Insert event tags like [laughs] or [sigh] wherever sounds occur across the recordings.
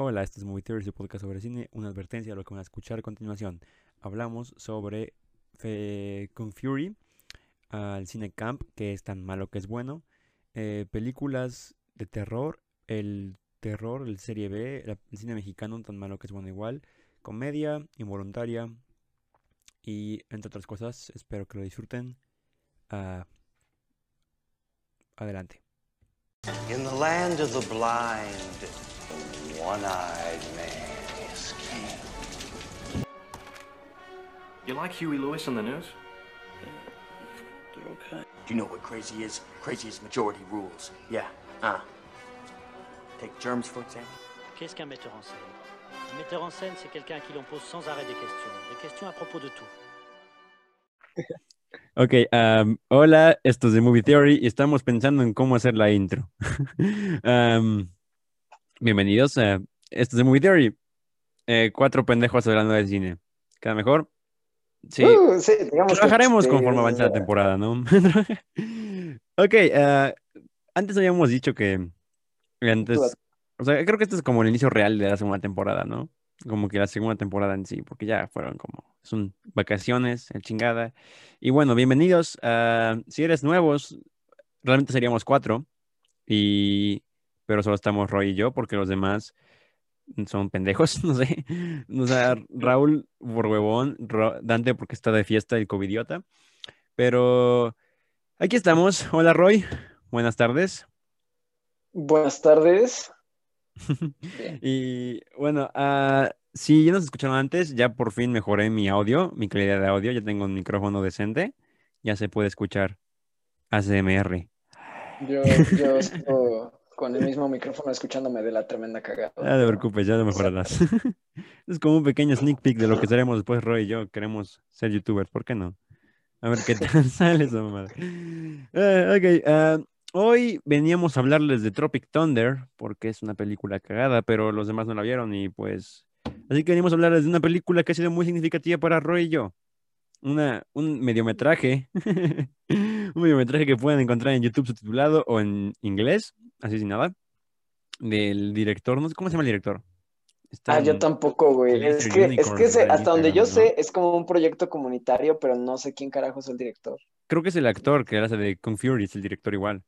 Hola, este es Movie Theory, su podcast sobre cine. Una advertencia de lo que van a escuchar a continuación. Hablamos sobre Fe- Fury, al cine camp, que es tan malo que es bueno. eh, películas de terror, el terror, el serie B, el cine mexicano, tan malo que es bueno igual. Comedia, involuntaria y entre otras cosas. Espero que lo disfruten. Ah, adelante. In the land of the blind, one-eyed man is king. You like Huey Lewis on the news? They're okay. Do you know what crazy is? Crazy is majority rules. Yeah. Uh. Take germs, for example. Qu'est-ce qu'un metteur en scène? Un metteur en scène, c'est quelqu'un à qui l'on pose sans arrêt des questions. Des questions à propos de tout. [laughs] Ok, am, hola, esto es de Movie Theory y estamos pensando en cómo hacer la intro. Am, [laughs] bienvenidos a esto es de Movie Theory. Eh, cuatro pendejos hablando de cine. ¿Queda mejor? Sí. Uh, sí, que Trabajaremos conforme avance la temporada, ¿no? [laughs] Ok, ah, antes habíamos dicho que antes, o sea, creo que esto es como el inicio real de la segunda temporada, ¿no? Como que la segunda temporada en sí, porque ya fueron como, son vacaciones, el chingada. Y bueno, bienvenidos. si eres nuevos, realmente seríamos cuatro, y, pero solo estamos Roy y yo, porque los demás son pendejos, [laughs] no sé. O sea, Raúl por huevón, Dante porque está de fiesta, el covidiota. Pero aquí estamos. Hola Roy, buenas tardes. Buenas tardes. [laughs] Y bueno, ah, si ya nos escucharon antes, ya por fin mejoré mi audio, mi calidad de audio. Ya tengo un micrófono decente. Ya se puede escuchar ASMR. Yo, yo [laughs] con el mismo micrófono escuchándome de la tremenda cagada. No te preocupes, ya lo mejorarás. [laughs] Es como un pequeño sneak peek de lo que seremos después, Roy y yo. Queremos ser youtubers, ¿por qué no? A ver qué tal [laughs] sale esa mamada. Eh, ok, ah, hoy veníamos a hablarles de Tropic Thunder, porque es una película cagada, pero los demás no la vieron y pues... Así que venimos a hablarles de una película que ha sido muy significativa para Roy y yo. Una, un mediometraje. [laughs] un mediometraje que pueden encontrar en YouTube subtitulado o en inglés, así sin nada. Del director, no sé cómo se llama el director. Está Ah, yo tampoco, güey. Es que, es que hasta donde yo sé, es como un proyecto comunitario, pero no sé quién carajo es el director. Creo que es el actor que hace de Kung Fury, es el director igual.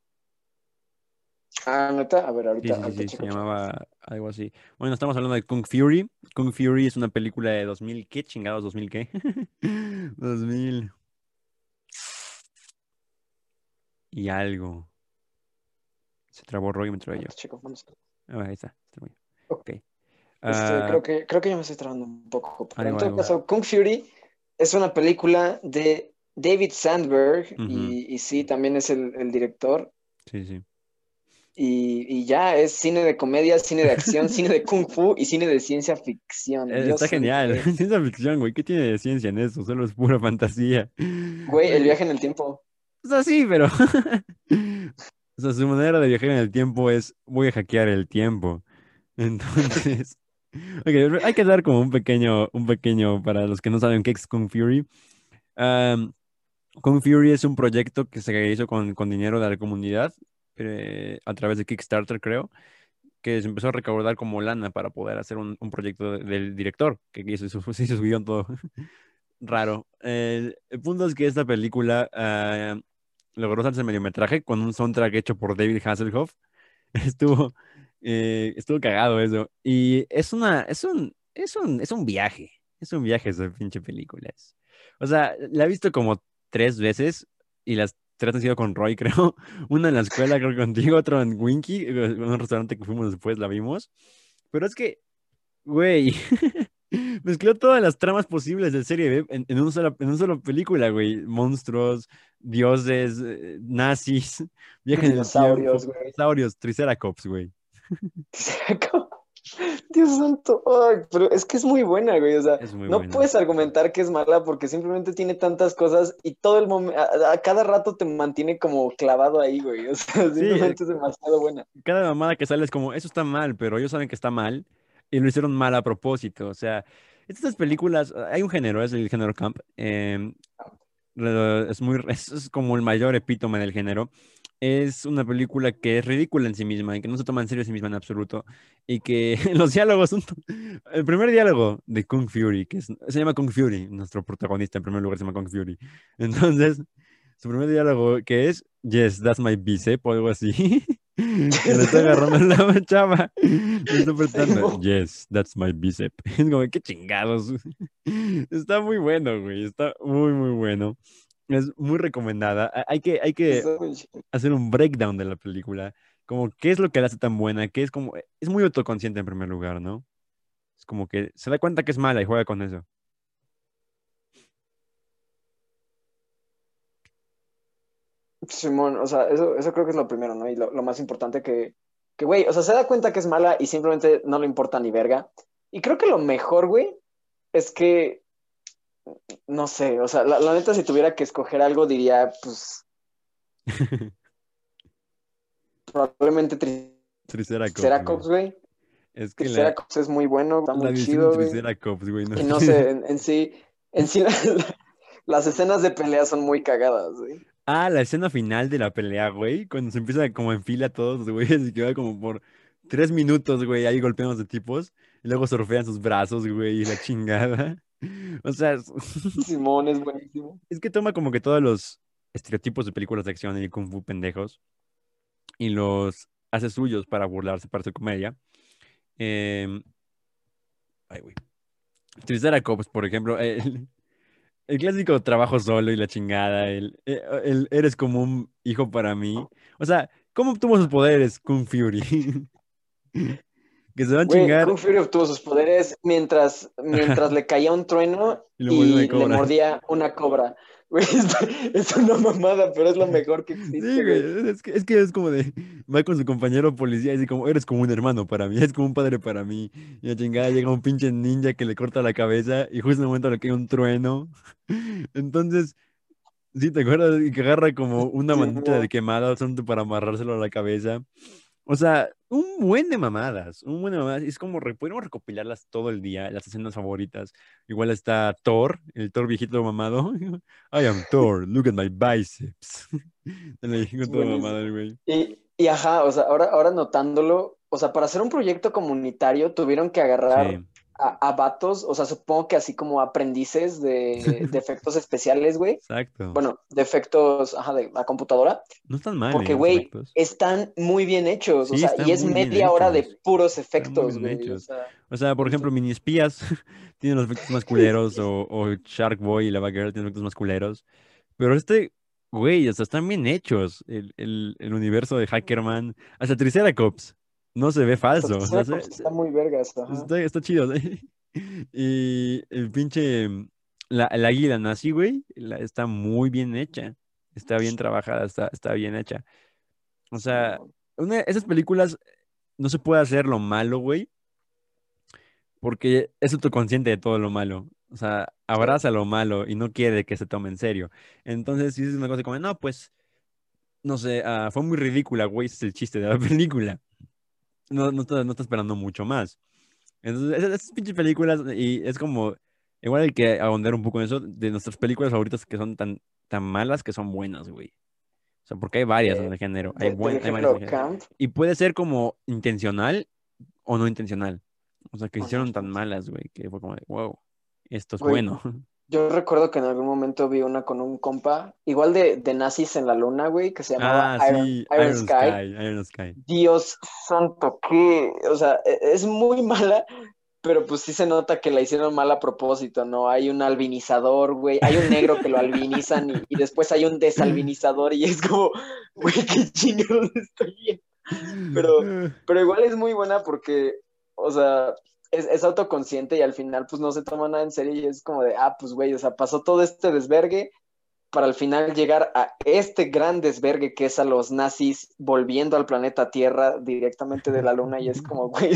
Ah, neta, a ver, ahorita. sí, sí, se llamaba algo así. Bueno, estamos hablando de Kung Fury. Kung Fury es una película de 2000, ¿qué chingados? ¿2000 qué? [laughs] 2000 y algo. Se trabó Roy y me trabé yo. Ahorita checo, vamos. Ah, ahí está. Ok. Este, Ah, creo que, creo que ya me estoy trabando un poco. Pero en todo caso, Kung Fury es una película de David Sandberg y, y sí, también es el, el director. sí, sí. Y, y ya es cine de comedia, cine de acción, [laughs] cine de kung fu y cine de ciencia ficción. Eh, Dios Está genial. [laughs] Ciencia ficción, güey. ¿Qué tiene de ciencia en eso? Solo es pura fantasía. Güey, el viaje en el tiempo. O sea, sí, pero. [laughs] O sea, su manera de viajar en el tiempo es: voy a hackear el tiempo. [laughs] Entonces. [laughs] Ok, hay que dar como un pequeño, un pequeño, para los que no saben qué es Kung Fury. Am, Kung Fury es un proyecto que se hizo con, con dinero de la comunidad eh, a través de Kickstarter, creo, que se empezó a recaudar como lana para poder hacer un, un proyecto de- del director, que hizo se hizo su guion todo [laughs] raro. El, punto es que esta película ah, logró hacerse mediometraje con un soundtrack hecho por David Hasselhoff. [laughs] Estuvo, eh, estuvo cagado eso. Y es una, es un, es un, es un viaje. Es un viaje esa pinche película. O sea, la he visto como tres veces y las tres han sido con Roy, [laughs] creo. Una en la escuela, creo contigo, otro en Winky, en un restaurante que fuimos después, la vimos. Pero es que, güey, [laughs] [laughs] mezcló todas las tramas posibles de serie B en, en, un solo, en una sola película, güey. Monstruos, dioses, eh, nazis, [laughs] viaje en el Dinosaurios, güey. dinosaurios, triceratops, güey. [laughs] Dios santo. Ay, pero es que es muy buena, güey. O sea, no buena. puedes argumentar que es mala porque simplemente tiene tantas cosas y todo el momento, a, a cada rato te mantiene como clavado ahí, güey. O sea, simplemente es demasiado buena. Cada mamada que sale es como, eso está mal, pero ellos saben que está mal y lo hicieron mal a propósito. O sea, estas películas, hay un género, es el género camp. lo- es muy, [laughs] es como el mayor epítome del género. es una película que es ridícula en sí misma y que no se toma en serio a sí misma en absoluto. Y que [laughs] los diálogos son... El primer diálogo de Kung Fury, que es- se llama Kung Fury, nuestro protagonista en primer lugar se llama Kung Fury. [laughs] Entonces, su primer diálogo que es, yes, that's my bicep o algo así. Que le está agarrando la [laughs] chava. Le está apretando, yes, that's my bicep. [laughs] Es como, qué chingados. [laughs] Está muy bueno, güey. Está muy, muy bueno. Es muy recomendada. Ha- Hay que, hay que hacer un breakdown de la película. Como qué es lo que la hace tan buena, que es como, es muy autoconsciente en primer lugar, ¿no? Es como que se da cuenta que es mala y juega con eso. Simón, o sea, eso, eso creo que es lo primero, ¿no? Y lo, lo más importante que, que, güey, o sea, se da cuenta que es mala y simplemente no le importa ni verga. Y creo que lo mejor, güey, es que, no sé, o sea, la, la neta, si tuviera que escoger algo, diría, pues, [laughs] probablemente Tri- Triceratops. Triceratops, güey. Es que la, Triceratops es muy bueno, está muy chido, güey. Triceratops, güey. Y no sé, en, en sí, en sí, [laughs] las escenas de pelea son muy cagadas, güey. Ah, la escena final de la pelea, güey, cuando se empieza como en fila todos los güeyes y que va como por tres minutos, güey, ahí golpeando de tipos y luego surfean sus brazos, güey, y la chingada. [laughs] O sea, [laughs] Simón es buenísimo. es que toma como que todos los estereotipos de películas de acción y kung fu pendejos y los hace suyos para burlarse, para hacer comedia. Em, Ay, güey. Triceratops, por ejemplo, [laughs] el, el clásico trabajo solo y la chingada, el, eh, el eres como un hijo para mí. O sea, ¿cómo obtuvo sus poderes Kung Fury? [laughs] que se van a chingar Kung Fury obtuvo sus poderes mientras, mientras [laughs] le caía un trueno Y le mordía una cobra. Güey, es, es una mamada, pero es lo mejor que existe, Sí, güey. es que, es que es como de, va con su compañero policía y dice como, eres como un hermano para mí, [laughs] eres como un padre para mí. Y la chingada llega un pinche ninja que le corta la cabeza y justo en el momento le cae un trueno. [laughs] Entonces, sí, ¿te acuerdas? Y que agarra como una manita de quemada para amarrárselo a la cabeza. O sea, un buen de mamadas, un buen de mamadas. Es como, podríamos recopilarlas todo el día, las escenas favoritas. Igual está Thor, el Thor viejito mamado. [laughs] I am Thor, look at my biceps. [laughs] Se le dijo todo Buenísimo. mamado el güey. Y, y ajá, o sea, ahora, ahora notándolo, o sea, para hacer un proyecto comunitario tuvieron que agarrar Sí. A, a vatos, o sea, supongo que así como aprendices de, de [laughs] efectos especiales, güey. Exacto. Bueno, de efectos, ajá, de la computadora. no están mal. Porque, en güey, están muy bien hechos, o Sí, sea, están y es media hora de puros efectos, güey. O sea, O sea, por ejemplo, mini espías [laughs] tienen los efectos más culeros o, o Shark Boy y Lava Girl tienen efectos más culeros. Pero este, güey, o sea, están bien hechos. El, el, el universo de Hackerman, hasta Triceratops, no se ve falso. o sea, se- Triceratops está muy vergas. Está, está chido. ¿sí? [laughs] Y el pinche. La, el águila nazi, güey, la- está muy bien hecha. Está bien trabajada, está, está bien hecha. O sea, una, esas películas no se puede hacer lo malo, güey. Porque es autoconsciente de todo lo malo. O sea, abraza lo malo y no quiere que se tome en serio. Entonces, si es una cosa como, no, pues, no sé, ah, fue muy ridícula, güey, ese es el chiste de la [laughs] película. No, no, está, no está esperando mucho más. Entonces, esas, esas pinches películas, y es como, igual hay que ahondar un poco en eso, de nuestras películas favoritas que son tan, tan malas que son buenas, güey. O sea, porque hay varias en Eh, el género. Hay, De- buen- del hay varias en el género. Y puede ser como intencional o no intencional. O sea, que hicieron tan malas, güey, que fue como de, wow, esto es Güey, bueno. [laughs] Yo recuerdo que en algún momento vi una con un compa, igual de, de nazis en la luna, güey, que se llamaba Ah, Iron, sí, Iron Iron Sky. Sky, Iron Sky. Dios santo, que, o sea, e- es muy [laughs] mala, pero pues sí se nota que la hicieron mal a propósito, ¿no? Hay un albinizador, güey, hay un negro que lo albinizan y, y después hay un desalbinizador y es como, güey, qué chingados estoy viendo. Pero- [laughs] Pero igual es muy buena porque, o sea, es, es autoconsciente y al final pues no se toma nada en serio y es como de, ah, pues güey, o sea, pasó todo este desvergue para al final llegar a este gran desvergue que es a los nazis volviendo al planeta Tierra directamente de la luna y es como, [laughs] güey,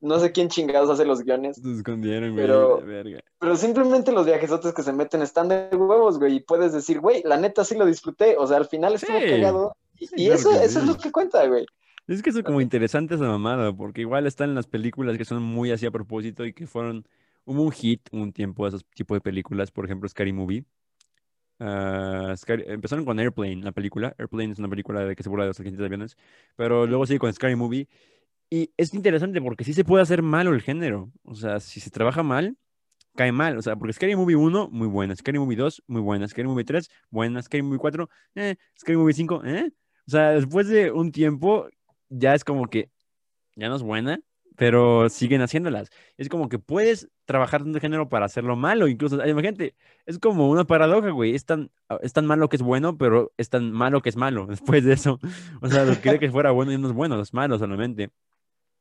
no sé quién chingados hace los guiones, Se escondieron, güey, Pero- verga. pero simplemente los viajesotes que se meten están de huevos, güey, y puedes decir, güey, la neta sí lo disfruté, o sea, al final estuvo Sí. cagado y, Sí, y claro eso, eso es lo que cuenta, güey. Es que es como interesante esa mamada, porque igual están en las películas que son muy así a propósito y que fueron, hubo un hit un tiempo de esos tipos de películas, por ejemplo, Scary Movie. ah, Scary- empezaron con Airplane, la película. Airplane es una película de que se burla de los accidentes de aviones. Pero luego sigue con Scary Movie. Y es interesante porque sí se puede hacer malo el género. O sea, si se trabaja mal, cae mal. O sea, porque Scary Movie 1, muy buena. Scary Movie 2, muy buena. Scary Movie 3, buena. Scary Movie 4, eh. Scary Movie 5, eh. O sea, después de un tiempo, ya es como que ya no es buena, pero siguen haciéndolas. Es como que puedes trabajar un género para hacerlo malo. Incluso, ay, imagínate, es como una paradoja, güey. Es tan, es tan malo que es bueno, pero es tan malo que es malo [laughs] después de eso. O sea, lo que cree que fuera bueno y no es bueno, es malo solamente.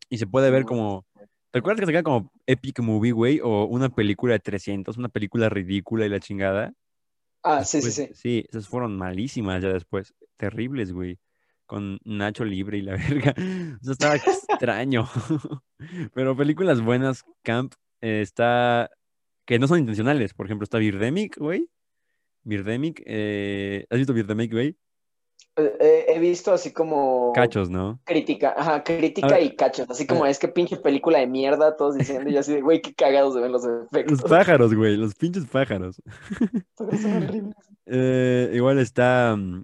Y se puede ver como... ¿Te acuerdas que se queda como Epic Movie, güey? O una película de 300, una película ridícula y la chingada. Ah, sí, sí, sí. Sí, esas fueron malísimas ya después. Terribles, güey. Con Nacho Libre y la [laughs] verga. O sea, estaba extraño. [laughs] Pero películas buenas, Camp, eh, está... Que no son intencionales. Por ejemplo, está Birdemic, güey. Birdemic. eh, ¿Has visto Birdemic, güey? Eh, he visto así como Cachos, ¿no? crítica, ajá, crítica y cachos, así como es que pinche película de mierda, todos diciendo y yo así de, güey, qué cagados se ven los efectos. Los pájaros, güey. Los pinches pájaros. [laughs] Son horribles. Eh, igual está... mm,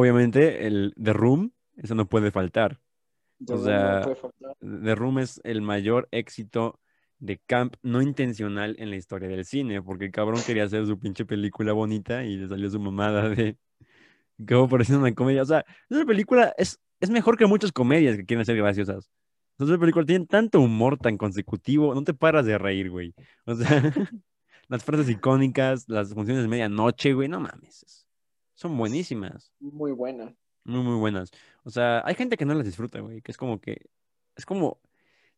Obviamente, el The Room. Eso no puede faltar. De O no sea, puede faltar. The Room es el mayor éxito de camp no intencional en la historia del cine, porque el cabrón quería hacer su pinche película bonita y le salió su mamada de [laughs] como pareciendo una comedia. O sea, esa película es, es mejor que muchas comedias que quieren ser graciosas. Esa película tiene tanto humor tan consecutivo, no te paras de reír, güey. O sea, [laughs] las frases icónicas, las funciones de medianoche, güey, no mames. Son buenísimas. Muy buena. Muy, muy buenas. O sea, hay gente que no las disfruta, güey, que es como que, es como,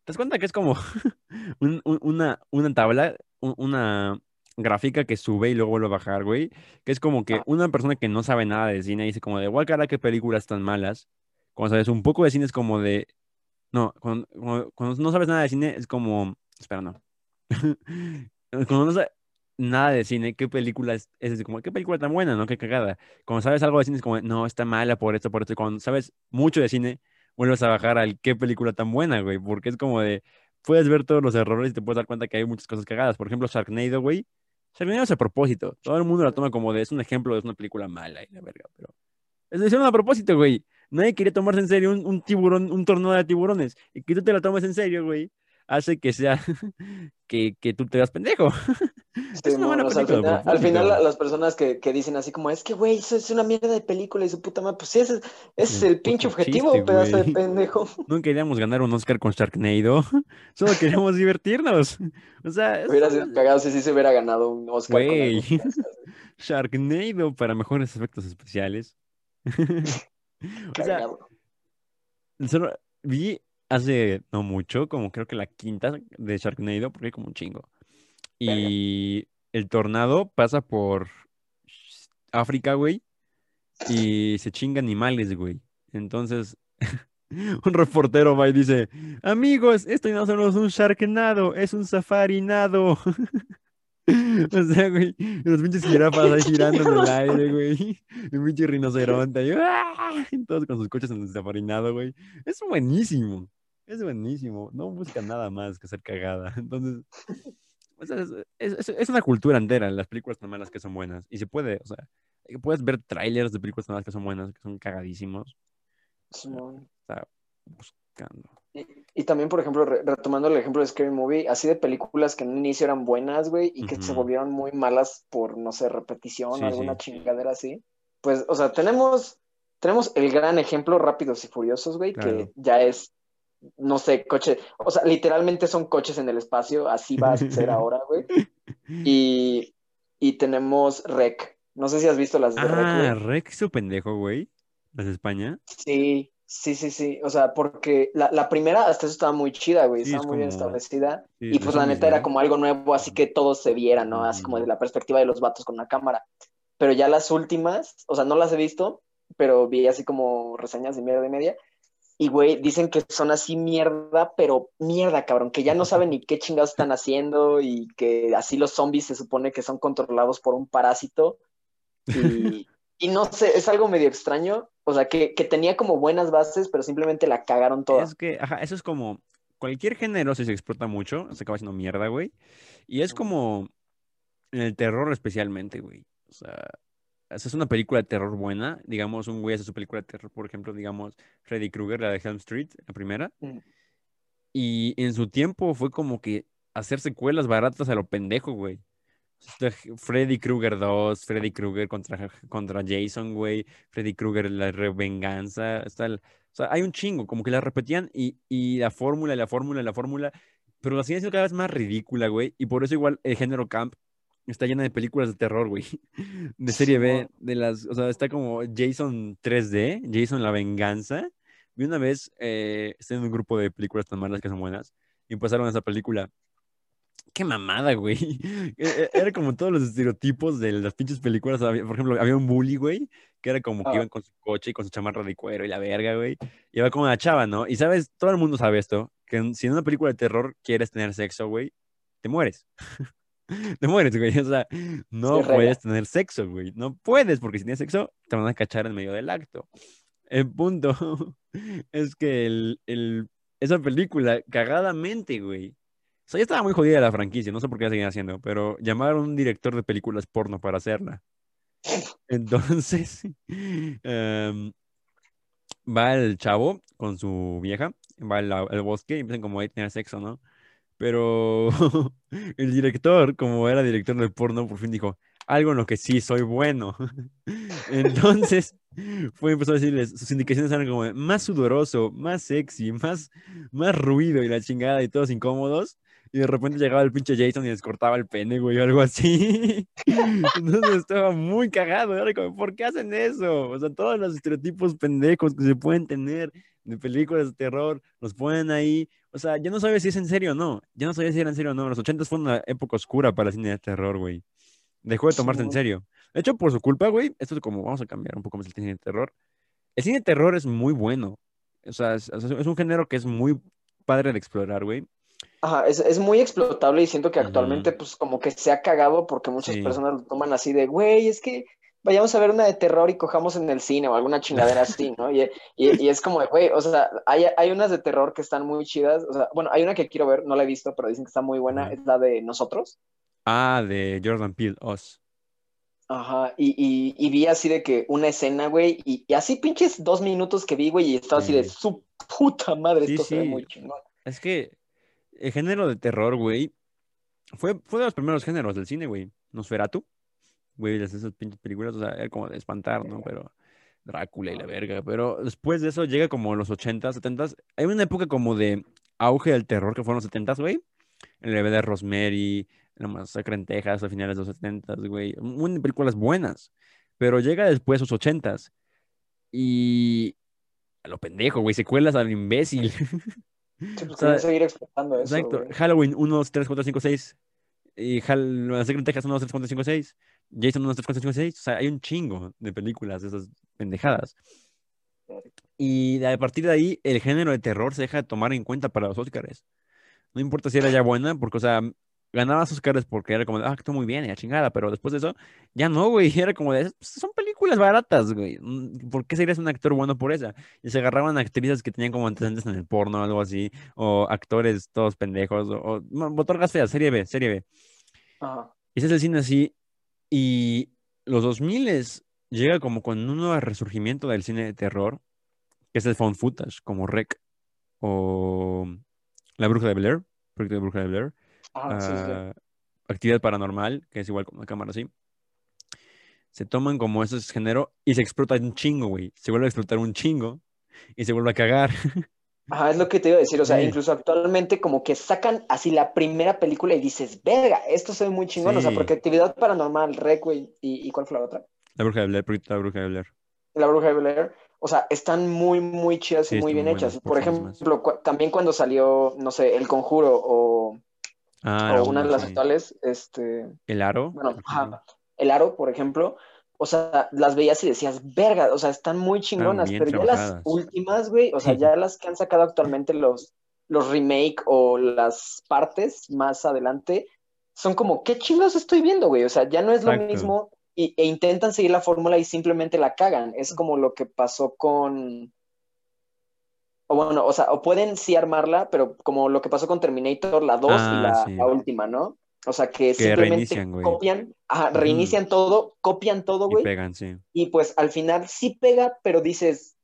¿te das cuenta que es como [laughs] un- un- una, una tabla, un- una gráfica que sube y luego vuelve a bajar, güey? Que es como que Ah. una persona que no sabe nada de cine dice como de, igual cara, qué películas tan malas. Cuando sabes un poco de cine es como de, no, cuando, cuando- cuando no sabes nada de cine es como, espera, no. [laughs] Cuando no sabes nada de cine, ¿qué película es? Es como, qué película tan buena, ¿no? Qué cagada. Cuando sabes algo de cine es como, no, está mala por esto, por esto. Y cuando sabes mucho de cine, vuelves a bajar al qué película tan buena, güey. Porque es como de, puedes ver todos los errores y te puedes dar cuenta que hay muchas cosas cagadas. Por ejemplo, Sharknado, güey. Sharknado es a propósito. Todo el mundo la toma como de, es un ejemplo de una película mala y la verga, pero... Es lo hicieron a propósito, güey. Nadie quiere tomarse en serio un, un tiburón, un tornado de tiburones. Y que tú te la tomes en serio, güey, hace que sea, [laughs] que, que tú te veas pendejo. [laughs] Es una buena o sea, al película, final, al final las personas que, que dicen así como, es que, güey, eso es una mierda de película y su puta madre, pues sí, ese, es- ese es El pinche objetivo, chiste, pedazo de [laughs] pendejo. No queríamos ganar un Oscar con Sharknado, solo queríamos divertirnos. O sea, es- Hubiera sido cagado si sí se hubiera ganado un Oscar con Güey. Sharknado para mejores efectos especiales. O sea, solo vi hace no mucho, como creo que la quinta de Sharknado, porque hay como un chingo. Y el tornado pasa por África, güey, y se chinga animales, güey. Entonces, [laughs] un reportero va y dice, amigos, esto no solo es un Sharknado, es un safarinado. [laughs] O sea, güey, los pinches jirafas ahí girando en el aire, güey. Un pinche rinoceronte ahí, ¡ah! Todos con sus coches en el safarinado, güey. Es buenísimo. Es buenísimo. No busca nada más que ser cagada. [laughs] Entonces, o sea, es, es- es una cultura entera, las películas tan malas que son buenas. Y se puede, o sea, puedes ver trailers de películas tan malas que son buenas, que son cagadísimos. Simón. Buscando. Y, y también, por ejemplo, re- retomando el ejemplo de Scary Movie, así de películas que en un inicio eran buenas, güey, y que se volvieron muy malas por, no sé, repetición Sí, o alguna sí. chingadera así. Pues, o sea, tenemos, tenemos el gran ejemplo Rápidos y Furiosos, güey, Claro. que ya es, no sé, coche, o sea, literalmente son coches en el espacio, así va a ser [laughs] ahora, güey. Y, y tenemos Rec. No sé si has visto las de Rec, Ah. Rex su pendejo, güey. Las de España. Sí, sí, sí, sí. O sea, porque la, la primera hasta eso estaba muy chida, güey. Sí, estaba es muy bien como- establecida. Sí, Y pues la neta era como algo nuevo, así que todo se viera, ¿no? Así como de la perspectiva de los vatos con una cámara. Pero ya las últimas, o sea, no las he visto, pero vi así como reseñas de mierda y media. Y, güey, dicen que son así mierda, pero mierda, cabrón, que ya no saben ni qué chingados están haciendo y que así los zombies se supone que son controlados por un parásito. Y, [laughs] y no sé, es algo medio extraño. O sea, que, que tenía como buenas bases, pero simplemente la cagaron toda. Es que, ajá, eso es como cualquier género si se explota mucho, se acaba haciendo mierda, güey. Y es como en el terror especialmente, güey. O sea, o sea, es una película de terror buena, digamos, un güey hace su película de terror, por ejemplo, digamos, Freddy Krueger, la de Helm Street, la primera, Mm. y en su tiempo fue como que hacer secuelas baratas a lo pendejo, güey. Freddy Krueger 2, Freddy Krueger contra, contra Jason, güey, Freddy Krueger la revenganza, está el- o sea, hay un chingo, como que la repetían y, y la fórmula, la fórmula, la fórmula, pero la siendo cada vez más ridícula, güey, y por eso igual el género camp está llena de películas de terror, güey, [laughs] de serie B, de las, o sea, está como Jason 3D, Jason la venganza. Vi una vez, eh, estoy en un grupo de películas tan malas que son buenas, y pasaron esa película. Qué mamada, güey. [laughs] E- e- Era como todos los estereotipos de las pinches películas. Por ejemplo, había un bully, güey, que era como que Ah. iban con su coche y con su chamarra de cuero y la verga, güey. Y iba como una chava, ¿no? Y sabes, todo el mundo sabe esto, que si en una película de terror quieres tener sexo, güey, te mueres. [laughs] Te mueres, güey. O sea, no Sí, puedes tener sexo, güey. No puedes, porque si tienes sexo, te van a cachar en medio del acto. El punto [laughs] es que el, el- esa película, cagadamente, güey. O sea, ya estaba muy jodida la franquicia, no sé por qué la seguían haciendo, pero llamaron a un director de películas porno para hacerla. [laughs] Entonces, em, va el chavo con su vieja, va al, al bosque y empiezan como a tener sexo, ¿no? Pero [laughs] el director, como era director de porno, por fin dijo, algo en lo que sí soy bueno. [laughs] Entonces, [laughs] fue empezó a decirles, sus indicaciones eran como más sudoroso, más sexy, más, más ruido y la chingada y todos incómodos. Y de repente llegaba el pinche Jason y les cortaba el pene, güey, o algo así. [laughs] Entonces estaba muy cagado. Era como, ¿por qué hacen eso? O sea, todos los estereotipos pendejos que se pueden tener de películas de terror, los ponen ahí. O sea, ya no sabes si es en serio o no. Ya no sabes si era en serio o no. Los 80 fue una época oscura para el cine de terror, güey. Dejó de tomarse en serio. De hecho, por su culpa, güey, esto es como, vamos a cambiar un poco más el cine de terror. El cine de terror es muy bueno. O sea, es, es un género que es muy padre de explorar, güey. Ajá, es, es muy explotable y siento que actualmente pues como que se ha cagado porque muchas Sí. personas lo toman así de, güey, es que vayamos a ver una de terror y cojamos en el cine o alguna chingadera [laughs] así, ¿no? Y, y- y es como de, güey, o sea, hay, hay unas de terror que están muy chidas, o sea, bueno, hay una que quiero ver, no la he visto, pero dicen que está muy buena, es la de Nosotros. Ah, de Jordan Peele, Us. Ajá, y, y, y vi así de que una escena, güey, y, y así pinches dos minutos que vi, güey, y estaba así de Sí. su puta madre, Sí, esto se ve sí. muy chingón. Es que el género de terror, güey, fue, fue de los primeros géneros del cine, güey. Nosferatu, güey, esas pinches películas, o sea, era como de espantar, ¿no? Pero Drácula y la verga. Pero después de eso llega como los 80s, 70s. Hay una época como de auge del terror que fueron los 70s, güey. El bebé de Rosemary, La masacre en Texas a finales de los 70s, güey. De películas buenas. Pero llega después los 80s. Y a lo pendejo, güey, secuelas al imbécil. [laughs] Sí, pues O sea, seguir explotando eso, Exacto. güey. Halloween 1, 2, 3, 4, 5, 6. Y Hal... La Secret Texas 1, 2, 3, 4, 5, 6. Jason 1, 2, 3, 4, 5, 6. O sea, hay un chingo de películas de esas pendejadas. Y a partir de ahí, el género de terror se deja de tomar en cuenta para los Oscars. No importa si era ya buena, porque, o sea, ganabas Oscars porque era como, de, ah, actuó muy bien, y la chingada, pero después de eso, ya no, güey, [laughs] era como de, "Pues, son películas baratas, güey, mm, ¿por qué serías un actor bueno por esa? Y se agarraban actrices que tenían como antecedentes en el porno o algo así, o actores todos pendejos, o, o feas, serie B, serie B. Ajá. Ese es el cine así, y los 2000 llega como con un nuevo resurgimiento del cine de terror, que es el found footage, como Rec, o La Bruja de Blair, Proyecto de Bruja de Blair, Ajá, sí, sí. ah, Actividad Paranormal, que es igual con una cámara así. Se toman como ese género y se explota un chingo, güey. Se vuelve a explotar un chingo y se vuelve a cagar. [laughs] Ajá, es lo que te iba a decir, o sea, Sí. incluso actualmente como que sacan así la primera película y dices, verga, esto se ve muy chingón, o sea, porque Actividad Paranormal, Rec, güey, ¿y, y cuál fue la otra? La Bruja de Blair, la Bruja de Blair. La Bruja de Blair, o sea, están muy, muy chidas Sí, y muy bien hechas. Por ejemplo, cu- también cuando salió, no sé, El Conjuro o, Ah, o una de las sí. actuales, este, El Aro. bueno, ajá. El Aro, por ejemplo, o sea, las veías y decías, verga, o sea, están muy chingonas, pero ya las últimas, güey, o sea, ya las que han sacado actualmente los, los remake o las partes más adelante, son como, ¿qué chingados estoy viendo, güey? O sea, ya no es lo Exacto. mismo y, e intentan seguir la fórmula y simplemente la cagan. Es como lo que pasó con... O bueno, o sea, o pueden sí armarla, pero como lo que pasó con Terminator, la 2 Ah, y la, sí. la última, ¿no? O sea, que, simplemente reinician, güey. copian, ajá, reinician todo, copian todo, Y güey. pegan, sí. Y pues al final sí pega, pero dices,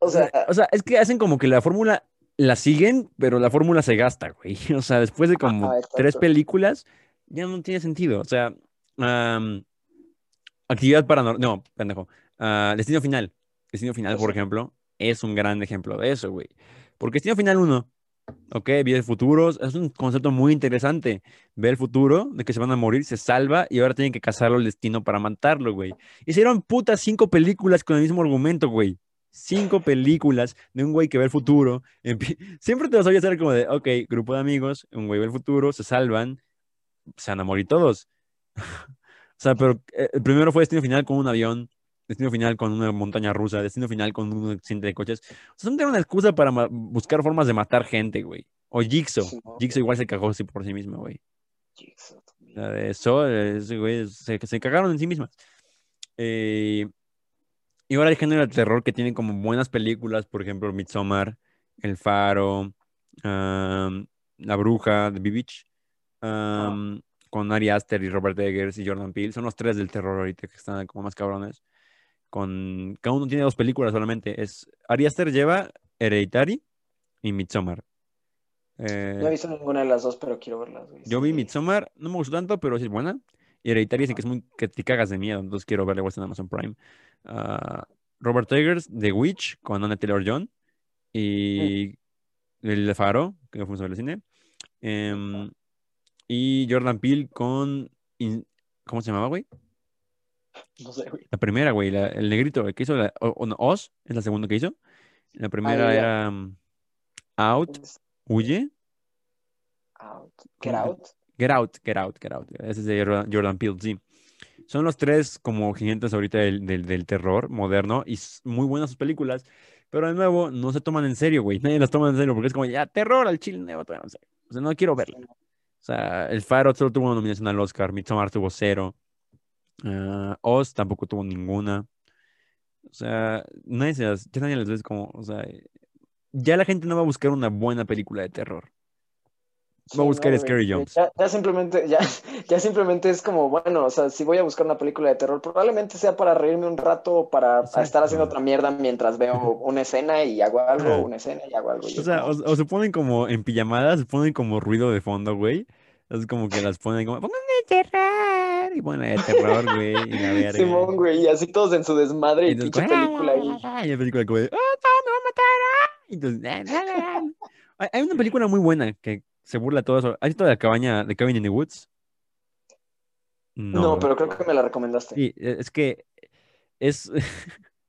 o sea, O sea, es que hacen como que la fórmula la siguen, pero la fórmula se gasta, güey. [laughs] O sea, después de como Ajá, tres películas, ya no tiene sentido. O sea, am, actividad paranormal. No, pendejo. Ah, Destino Final. Destino Final, por ejemplo, es un gran ejemplo de eso, güey. Porque Destino Final 1, ok, vive el futuro, es un concepto muy interesante. Ve el futuro, de que se van a morir, se salva y ahora tienen que cazarlo al destino para matarlo, güey. Hicieron putas cinco películas con el mismo argumento, güey. Cinco películas de un güey que ve el futuro. [laughs] Siempre te vas a hacer como de, ok, grupo de amigos, un güey ve el futuro, se salvan, se van a morir todos. [laughs] O sea, pero eh, el primero fue Destino Final con un avión, Destino Final con una montaña rusa, Destino Final con un accidente de coches. O sea, era una excusa para buscar formas de matar gente, güey. O Jigsaw. Sí, no. Jigsaw igual se cagó así por sí mismo, güey. Jigsaw también. La de güey, se, se cagaron en sí mismas. Eh, y ahora el género de terror que tiene como buenas películas, por ejemplo, Midsommar, El Faro, La Bruja, The Bewitch, am, con Ari Aster y Robert Eggers y Jordan Peele. Son los tres del terror ahorita que están como más cabrones. Con, cada uno tiene dos películas solamente. Es, Ari Aster lleva Hereditary y Midsommar. Eh, No he visto ninguna de las dos, pero quiero verlas, güey. yo vi Sí. Midsommar, no me gustó tanto, pero sí es buena. Y Hereditary dice que es muy que te cagas de miedo, entonces quiero verla igual en Amazon Prime. Ah, Robert Eggers, The Witch, con Anna Taylor-John. Y El Faro, que fuimos a ver el cine. Em, y Jordan Peele con... In- ¿Cómo se llamaba, güey? No sé, güey. La primera, güey, la- el negrito, el que hizo la, o- no, Oz, es la segunda que hizo. La primera Ah, ya. era um, Out, Huye. Out. Get. Out. Get Out, Get Out, Get Out. Ese es de Jordan, Peele, sí. Son los tres como gigantes ahorita del, del, del terror moderno y muy buenas sus películas, pero de nuevo no se toman en serio, güey. Nadie las toma en serio porque es como, ya, terror al chile, no, no sé. O sea, no quiero verla. O sea, El Faro solo tuvo una nominación al Oscar, Midsommar tuvo cero, ah, Oz tampoco tuvo ninguna. O sea, nadie se las- ya nadie les ves como, o sea, ya la gente no va a buscar una buena película de terror. Va a buscar no, Scary Jumps. Ya, ya simplemente, ya, [laughs] ya simplemente es como, bueno, o sea, si voy a buscar una película de terror, probablemente sea para reírme un rato o para Exacto. estar haciendo otra mierda mientras veo [laughs] una escena y hago algo, una escena y hago algo. y O sea, como, o, o se ponen como en pijamadas, se ponen como ruido de fondo, güey. Es como que las ponen como, pónganme terror. Y ponen la de terror, güey. Y la verga. Simón, güey, y así todos en su desmadre Y entonces, película ahí. Y la película como de, ¡ah, no, me va a matar! ah". Y entonces. Hay- una película muy buena que se burla todo eso. ¿Has visto la cabaña de Cabin in the Woods? No, pero creo que me la recomendaste. Sí, e- es que es, [laughs]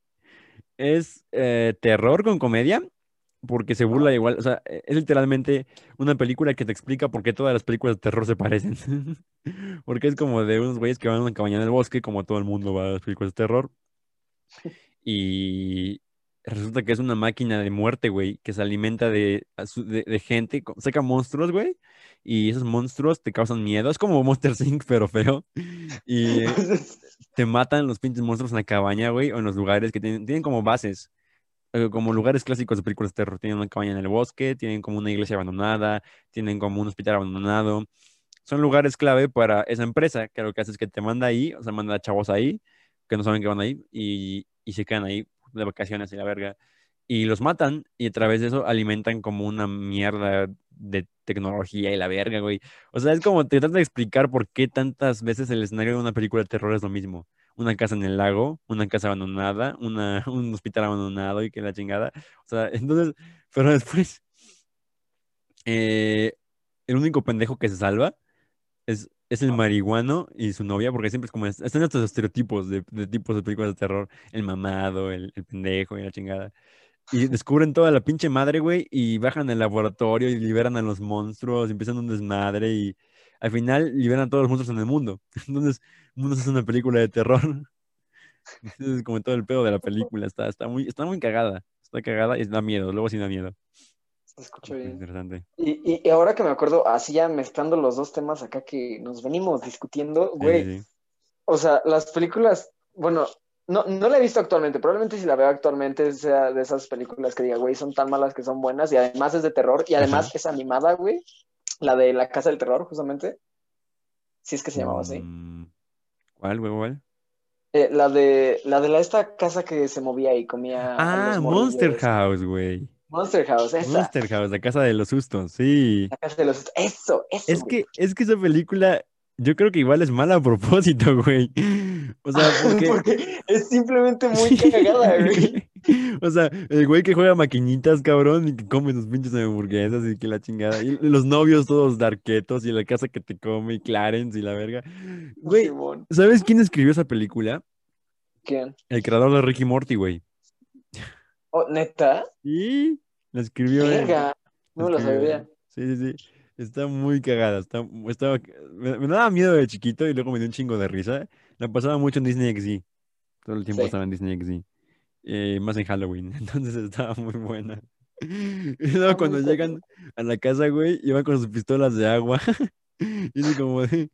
es eh, terror con comedia, porque se burla igual, o sea, e- es literalmente una película que te explica por qué todas las películas de terror se parecen. [laughs] Porque es como de unos güeyes que van a una cabaña en el bosque, como todo el mundo va a las películas de terror. Y resulta que es una máquina de muerte, güey, que se alimenta de, de, de gente, saca monstruos, güey, y esos monstruos te causan miedo. Es como Monster Inc., pero feo. Y [laughs] te matan los pinches monstruos en la cabaña, güey, o en los lugares que tienen, tienen como bases, eh, como lugares clásicos de películas de terror. Tienen una cabaña en el bosque, tienen como una iglesia abandonada, tienen como un hospital abandonado. Son lugares clave para esa empresa, que lo que hace es que te manda ahí, o sea, manda a chavos ahí, que no saben que van ahí, y, y se quedan ahí de vacaciones y la verga. Y los matan, y a través de eso alimentan como una mierda de tecnología y la verga, güey. O sea, es como te tratan de explicar por qué tantas veces el escenario de una película de terror es lo mismo. Una casa en el lago, una casa abandonada, una, [laughs] un hospital abandonado y que la chingada. O sea, [laughs] entonces, pero después, eh, el único pendejo que se salva es, es el marihuano y su novia, porque siempre es como, es- están estos estereotipos de, de tipos de películas de terror, el mamado, el, el pendejo y la chingada. Y [laughs] descubren toda la pinche madre, güey, y bajan al laboratorio y liberan a los monstruos, y empiezan un desmadre y al final liberan a todos los monstruos en el mundo. [laughs] Entonces, el mundo es una película de terror. [laughs] Entonces, como todo el pedo de la película, está, está muy, está muy cagada. Está cagada y da miedo, luego sí da miedo. Se escucha bien. Interesante. Y, y- y ahora que me acuerdo, así ya mezclando los dos temas acá que nos venimos discutiendo, Sí, güey, sí, sí. o sea, las películas, bueno, no, no la he visto actualmente, probablemente si la veo actualmente sea de esas películas que diga, güey, son tan malas que son buenas y además es de terror y además Ajá. es animada, güey, la de La Casa del Terror, justamente. si es que se llamaba así. Mm, ¿Cuál, güey, cuál? Eh, la de la de la, esta casa que se movía y comía. Ah, Monster. House, güey. Monster House, esa. Monster House, la casa de los sustos, sí. La casa de los. Eso, eso. Es güey. que, es que esa película, yo creo que igual es mala a propósito, güey. O sea, [laughs] porque... Porque es simplemente [laughs] muy cagada, güey. O sea, el güey que juega maquinitas, cabrón, y que come sus pinches hamburguesas y que la chingada. Y los novios todos darquetos y la casa que te come y Clarence y la verga. Güey. ¿sabes quién escribió esa película? ¿Quién? El creador de Ricky Morty, güey. Oh, ¿neta? Sí, la escribió. Verga. No lo sabía. Sí, sí, sí. Está muy cagada. Está, estaba, me, me daba miedo de chiquito y luego me dio un chingo de risa. La pasaba mucho en Disney XD. Todo el tiempo Sí. estaba en Disney XD. Eh, más en Halloween. [laughs] Entonces estaba muy buena. [laughs] Y luego cuando llegan a la casa, güey, iban con sus pistolas de agua. [laughs] Y dicen como de...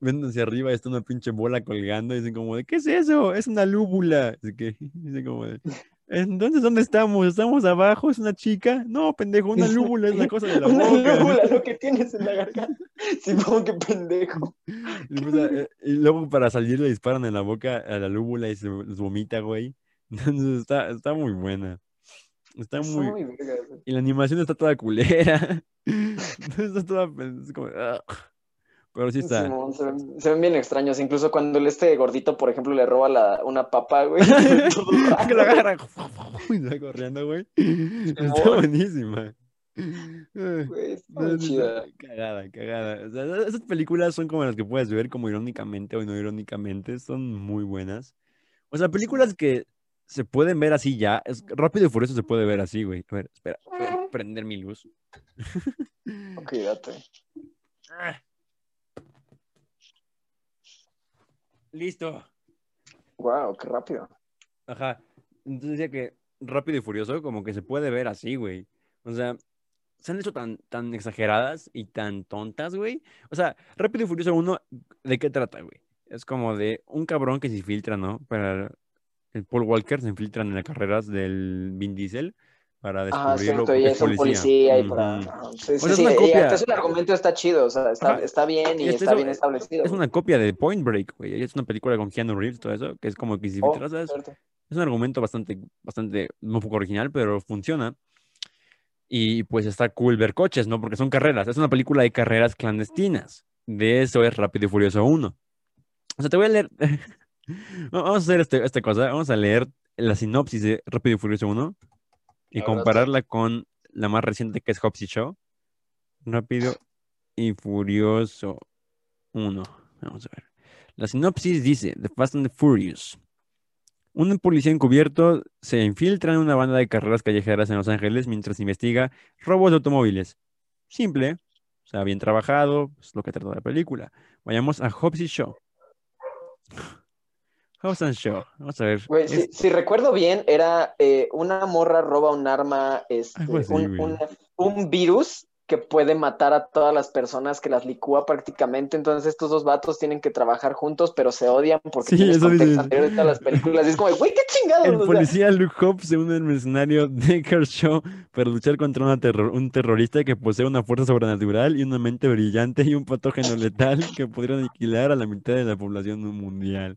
Ven hacia arriba y está una pinche bola colgando. Y dicen como de, ¿qué es eso? Es una lúbula. Así que, dicen como de... Entonces, ¿dónde estamos? ¿Estamos abajo? ¿Es una chica? No, pendejo, una [laughs] lúbula es la cosa de la Una boca. lúbula, lo que tienes en la garganta. [laughs] Simón, qué pendejo. Y, pues, eh, y luego para salir le disparan en la boca a la lúbula y se les vomita, güey. [laughs] Entonces está, está muy buena. Está muy... muy verga. Y la animación está toda culera. Está toda... es como. Pero sí está. Simón, se, ven, se ven bien extraños. Incluso cuando el este gordito, por ejemplo, le roba la, una papa, güey. [laughs] [laughs] que lo agarra [laughs] y va corriendo, güey. Está buenísima. Güey, está chida. está Cagada, cagada. O sea, esas películas son como las que puedes ver como irónicamente o no irónicamente. Son muy buenas. O sea, películas que se pueden ver así ya. Es, Rápido y Furioso se puede ver así, güey. A ver, espera. Voy a prender mi luz. Ok, date. Listo. Wow, qué rápido. Ajá. Entonces decía que Rápido y Furioso como que se puede ver así, güey. O sea, se han hecho tan, tan exageradas y tan tontas, güey. O sea, Rápido y Furioso 1, ¿de qué trata, güey? Es como de un cabrón que se infiltra, ¿no? Para el Paul Walker se infiltran en las carreras del Vin Diesel para Ah, descubrirlo cierto, y porque es un policía y para... Ujú. ajá, Sí, O sí, sea, es sí, una y copia. eso el argumento está chido, o sea, está, está bien y, Y hasta está eso, bien establecido. Es una copia de Point Break, güey. Es una película con Keanu Reeves, todo eso, que es como que si Oh, cierto. Es un argumento bastante, bastante, un poco original, pero funciona. Y pues está cool ver coches, ¿no? Porque son carreras. Es una película de carreras clandestinas. De eso es Rápido y Furioso 1. O sea, te voy a leer. [laughs] Vamos a hacer este, esta cosa. Vamos a leer la sinopsis de Rápido y Furioso 1 y compararla con la más reciente que es Hobbs y Show. Rápido y Furioso 1. Vamos a ver. La sinopsis dice: The Fast and the Furious. Un policía encubierto se infiltra en una banda de carreras callejeras en Los Ángeles mientras investiga robos de automóviles. Simple, o sea, bien trabajado, es lo que trata la película. Vayamos a Hobbs y Shaw. Hobbs and Shaw. Vamos a ver. Güey, Es- si, si recuerdo bien, era eh, una morra roba un arma, este, un, un- un virus que puede matar a todas las personas, que las licúa prácticamente. Entonces estos dos vatos tienen que trabajar juntos, pero se odian porque Sí, eso dice. anterior de todas las películas. Y es como, güey, qué chingados. El o sea, policía Luke Hobbs se une al mercenario [laughs] Decker Shaw para luchar contra una terror- un terrorista que posee una fuerza sobrenatural y una mente brillante y un patógeno letal que podría aniquilar a la mitad de la población mundial.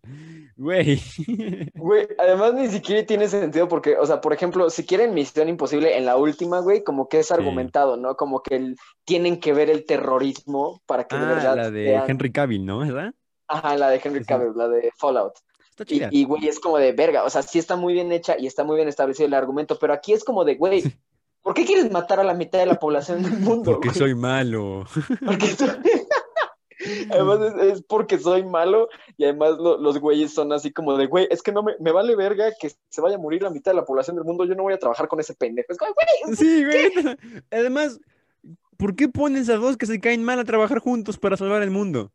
Güey. [laughs] Güey, además ni siquiera tiene sentido porque, o sea, por ejemplo, si quieren Misión Imposible en la última, güey, como que es argumentado, ¿no? Como que el- tienen que ver el terrorismo para que de Ah, verdad la de vean- Henry Cavill, ¿no? ¿Verdad? Ajá, la de Henry sí. Cavill, la de Fallout. Está Y, chida. y, güey, es como de verga, o sea, sí está muy bien hecha y está muy bien establecido el argumento, pero aquí es como de, güey, ¿por qué quieres matar a la mitad de la población del [laughs] mundo? Porque soy malo. Porque soy- [laughs] Además es, es porque soy malo y además lo- los güeyes son así como de, güey, es que no me, me vale verga que se vaya a morir la mitad de la población del mundo, yo no voy a trabajar con ese pendejo. Es como, güey, Sí, güey. Además, ¿por qué pones a dos que se caen mal a trabajar juntos para salvar el mundo?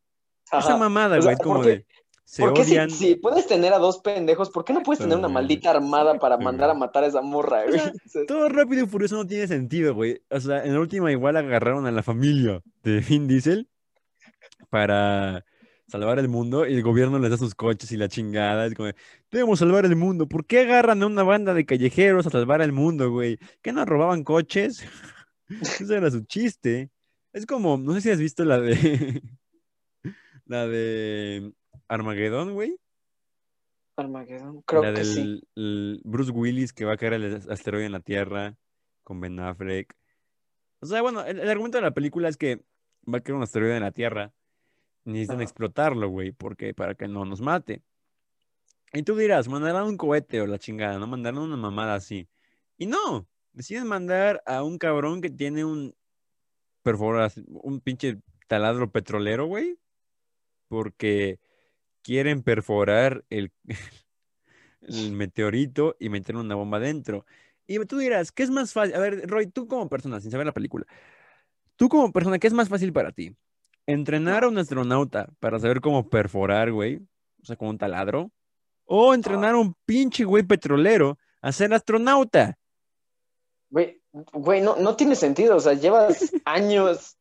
Esa mamada, O sea, güey, es como ¿por qué- de. Se ¿Por qué si, puedes tener a dos pendejos, ¿por qué no puedes tener una güey. maldita armada para mandar a güey. matar a esa morra, güey? sea, [laughs] O sea, Todo rápido y furioso no tiene sentido, güey. O sea, en la última igual agarraron a la familia de [laughs] Vin Diesel para salvar el mundo y el gobierno les da sus coches y la chingada. Es como, de, debemos salvar el mundo. ¿Por qué agarran a una banda de callejeros a salvar el mundo, güey? ¿Qué no robaban coches? [laughs] [laughs] Ese era su chiste. Es como, no sé si has visto la de... [laughs] La de Armagedón, güey. Armageddon, creo la que del sí. el Bruce Willis que va a caer el asteroide en la Tierra con Ben Affleck. O sea, bueno, el, el argumento de la película es que va a caer un asteroide en la Tierra. Necesitan Ajá. explotarlo, güey, porque para que no nos mate. Y tú dirás, mandarán un cohete o la chingada, no mandarán una mamada así. Y no, deciden mandar a un cabrón que tiene un un pinche taladro petrolero, güey, porque quieren perforar el, [laughs] el meteorito y meter una bomba dentro. Y tú dirás, ¿qué es más fácil? A ver, Roy, tú como persona, sin saber la película, tú como persona, ¿qué es más fácil para ti? ¿Entrenar a un astronauta para saber cómo perforar, güey? O sea, con un taladro. ¿O entrenar a un pinche güey petrolero a ser astronauta? Güey, güey, no, no tiene sentido, o sea, llevas [laughs] años,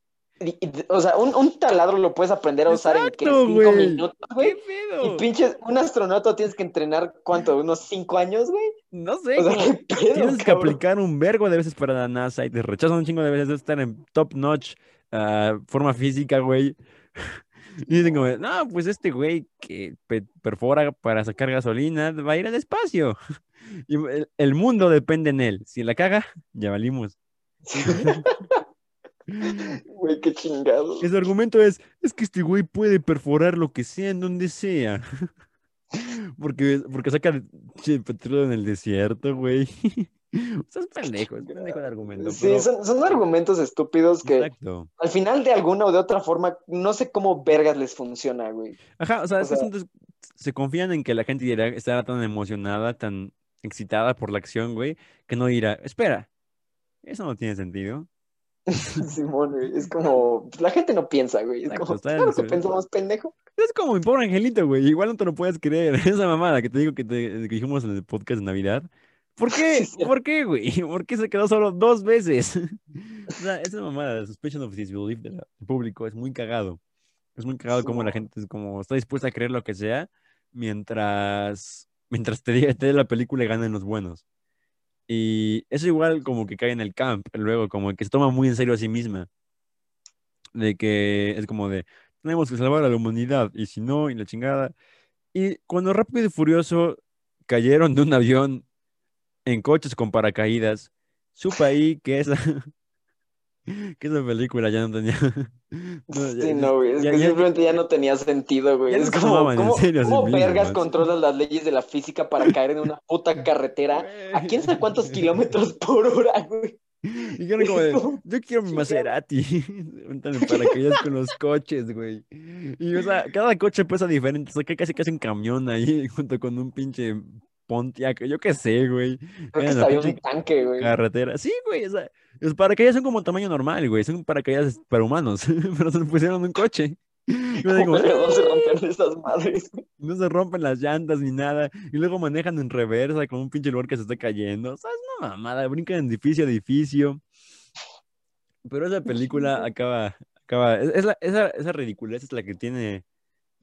o sea, un, un taladro lo puedes aprender a usar en cinco güey. minutos, ¿Qué güey, pedo? y pinches, un astronauta tienes que entrenar, ¿cuánto? ¿Unos cinco años, güey? No sé, O sea, como- ¿qué pedo, Tienes que aplicar un vergo de veces para la NASA y te rechazan un chingo de veces estar en top notch ah, forma física, güey. [laughs] Y dicen como, no, pues este güey que pe- perfora para sacar gasolina va a ir al espacio. [laughs] [laughs] El, el mundo depende en él. Si la caga, ya valimos. [laughs] Güey, qué chingado. Su argumento es, es que este güey puede perforar lo que sea en donde sea. [laughs] Porque, porque saca petróleo en el desierto, güey. O sea, es pendejo, es pendejo el argumento. Sí, pero- son, son argumentos estúpidos que Exacto. al final de alguna o de otra forma, no sé cómo vergas les funciona, güey. Ajá, o sea, O es que sea- se confían en que la gente dirá, estará tan emocionada, tan excitada por la acción, güey, que no dirá, espera, eso no tiene sentido. [laughs] Simón, güey, es como, la gente no piensa, güey. Es como, claro que pensamos pendejo. Es como mi pobre angelito, güey, igual no te lo puedes creer, [laughs] esa mamada que te digo que, te, que dijimos en el podcast de Navidad. ¿Por qué? [laughs] ¿Por qué, güey? ¿Por qué se quedó solo dos veces? O sea, esa mamada, la suspension of disbelief del público es muy cagado. Es muy cagado como la gente es como está dispuesta a creer lo que sea mientras mientras te diga la película y ganen los buenos. Y eso igual como que cae en el camp, luego como que se toma muy en serio a sí misma. De que es como de tenemos que salvar a la humanidad y si no y la chingada. Y cuando Rápido y Furioso cayeron de un avión en coches con paracaídas, supe ahí que esa, [laughs] [laughs] que esa película ya no tenía. [laughs] no, ya- Sí, no, güey, es ya- que ya- simplemente ya no tenía sentido, güey. Es como, tomaban ¿cómo, serio vergas controlas las leyes de la física para caer en una puta [laughs] carretera a quién sabe cuántos kilómetros por hora, güey? Dijeron como de, yo quiero mi Maserati. Aventan en paracaídas con los coches, güey. Y o sea, cada coche pesa diferente. O sea, que casi casi un camión ahí junto con un pinche Pontiac. Yo qué sé, güey. Creo que un tanque, güey. carretera. Sí, güey. O sea, los paracaídas son como tamaño normal, güey. Son paracaídas para humanos. [laughs] Pero se pusieron en un coche. [laughs] Y yo digo, ¿Cómo vergas no se "Ah". [laughs] rompieron esas madres? No se rompen las llantas ni nada. Y luego manejan en reversa con un pinche lugar que se está cayendo. O sea, es una mamada. Brincan de edificio a edificio. Pero esa película acaba. acaba es, es la- esa, esa ridiculez es la que tiene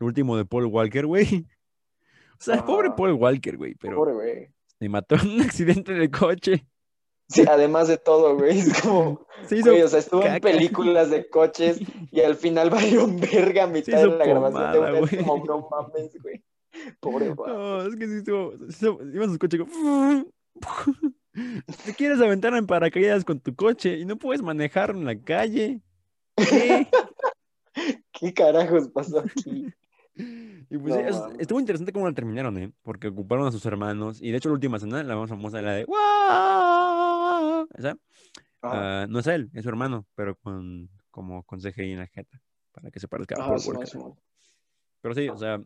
el último de Paul Walker, güey. O sea, pobre Ajá. Paul Walker, güey. Pero Pobre, güey. se mató en un accidente de coche. Sí, además de todo, güey. Es como, Se hizo. güey, o sea, estuvo en caca. películas de coches y al final [laughs] valió verga a mitad de la grabación de una. Es güey. como, no mames, güey. Pobre, güey. No, es que sí estuvo. Iba en su coche. como, [laughs] Te quieres aventar en paracaídas con tu coche y no puedes manejar en la calle. [laughs] ¿Qué? ¿Qué carajos pasó aquí? Y pues No sí, es- mames. estuvo interesante cómo la terminaron, ¿eh? Porque ocuparon a sus hermanos. Y de hecho, la última escena, la más famosa, la de "Guau", Esa, Ah, no es él, es su hermano, pero con como con CGI en la jeta. Para que se parezca a ah, Walker. Simón. Pero sí, o sea,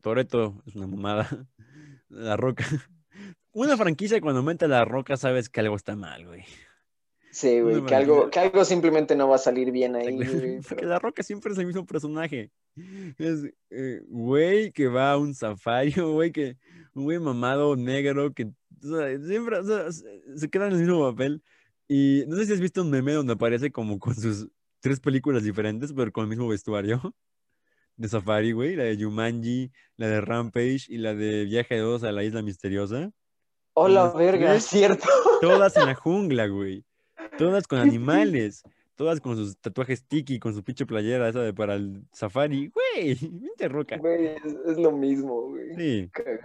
Toreto es una mamada. [laughs] La Roca. [laughs] Una franquicia cuando aumenta la Roca sabes que algo está mal, güey. Sí, güey, que algo, que algo simplemente no va a salir bien ahí, güey. [laughs] Porque la Roca siempre es el mismo personaje. Es eh, güey que va a un safari, [laughs] güey que un güey mamado negro que o sea, siempre o sea, se queda en el mismo papel. Y no sé si has visto un meme donde aparece como con sus tres películas diferentes, pero con el mismo vestuario [laughs] de safari, güey. La de Jumanji, la de Rampage y la de Viaje 2 a la Isla Misteriosa. Hola, verga, es cierto. Todas en la jungla, güey. Todas con [laughs] animales. todas con sus tatuajes tiki, con su pinche playera esa de para el safari. Güey, [laughs] vente roca. Güey, es, es lo mismo, güey. Sí. Cagado.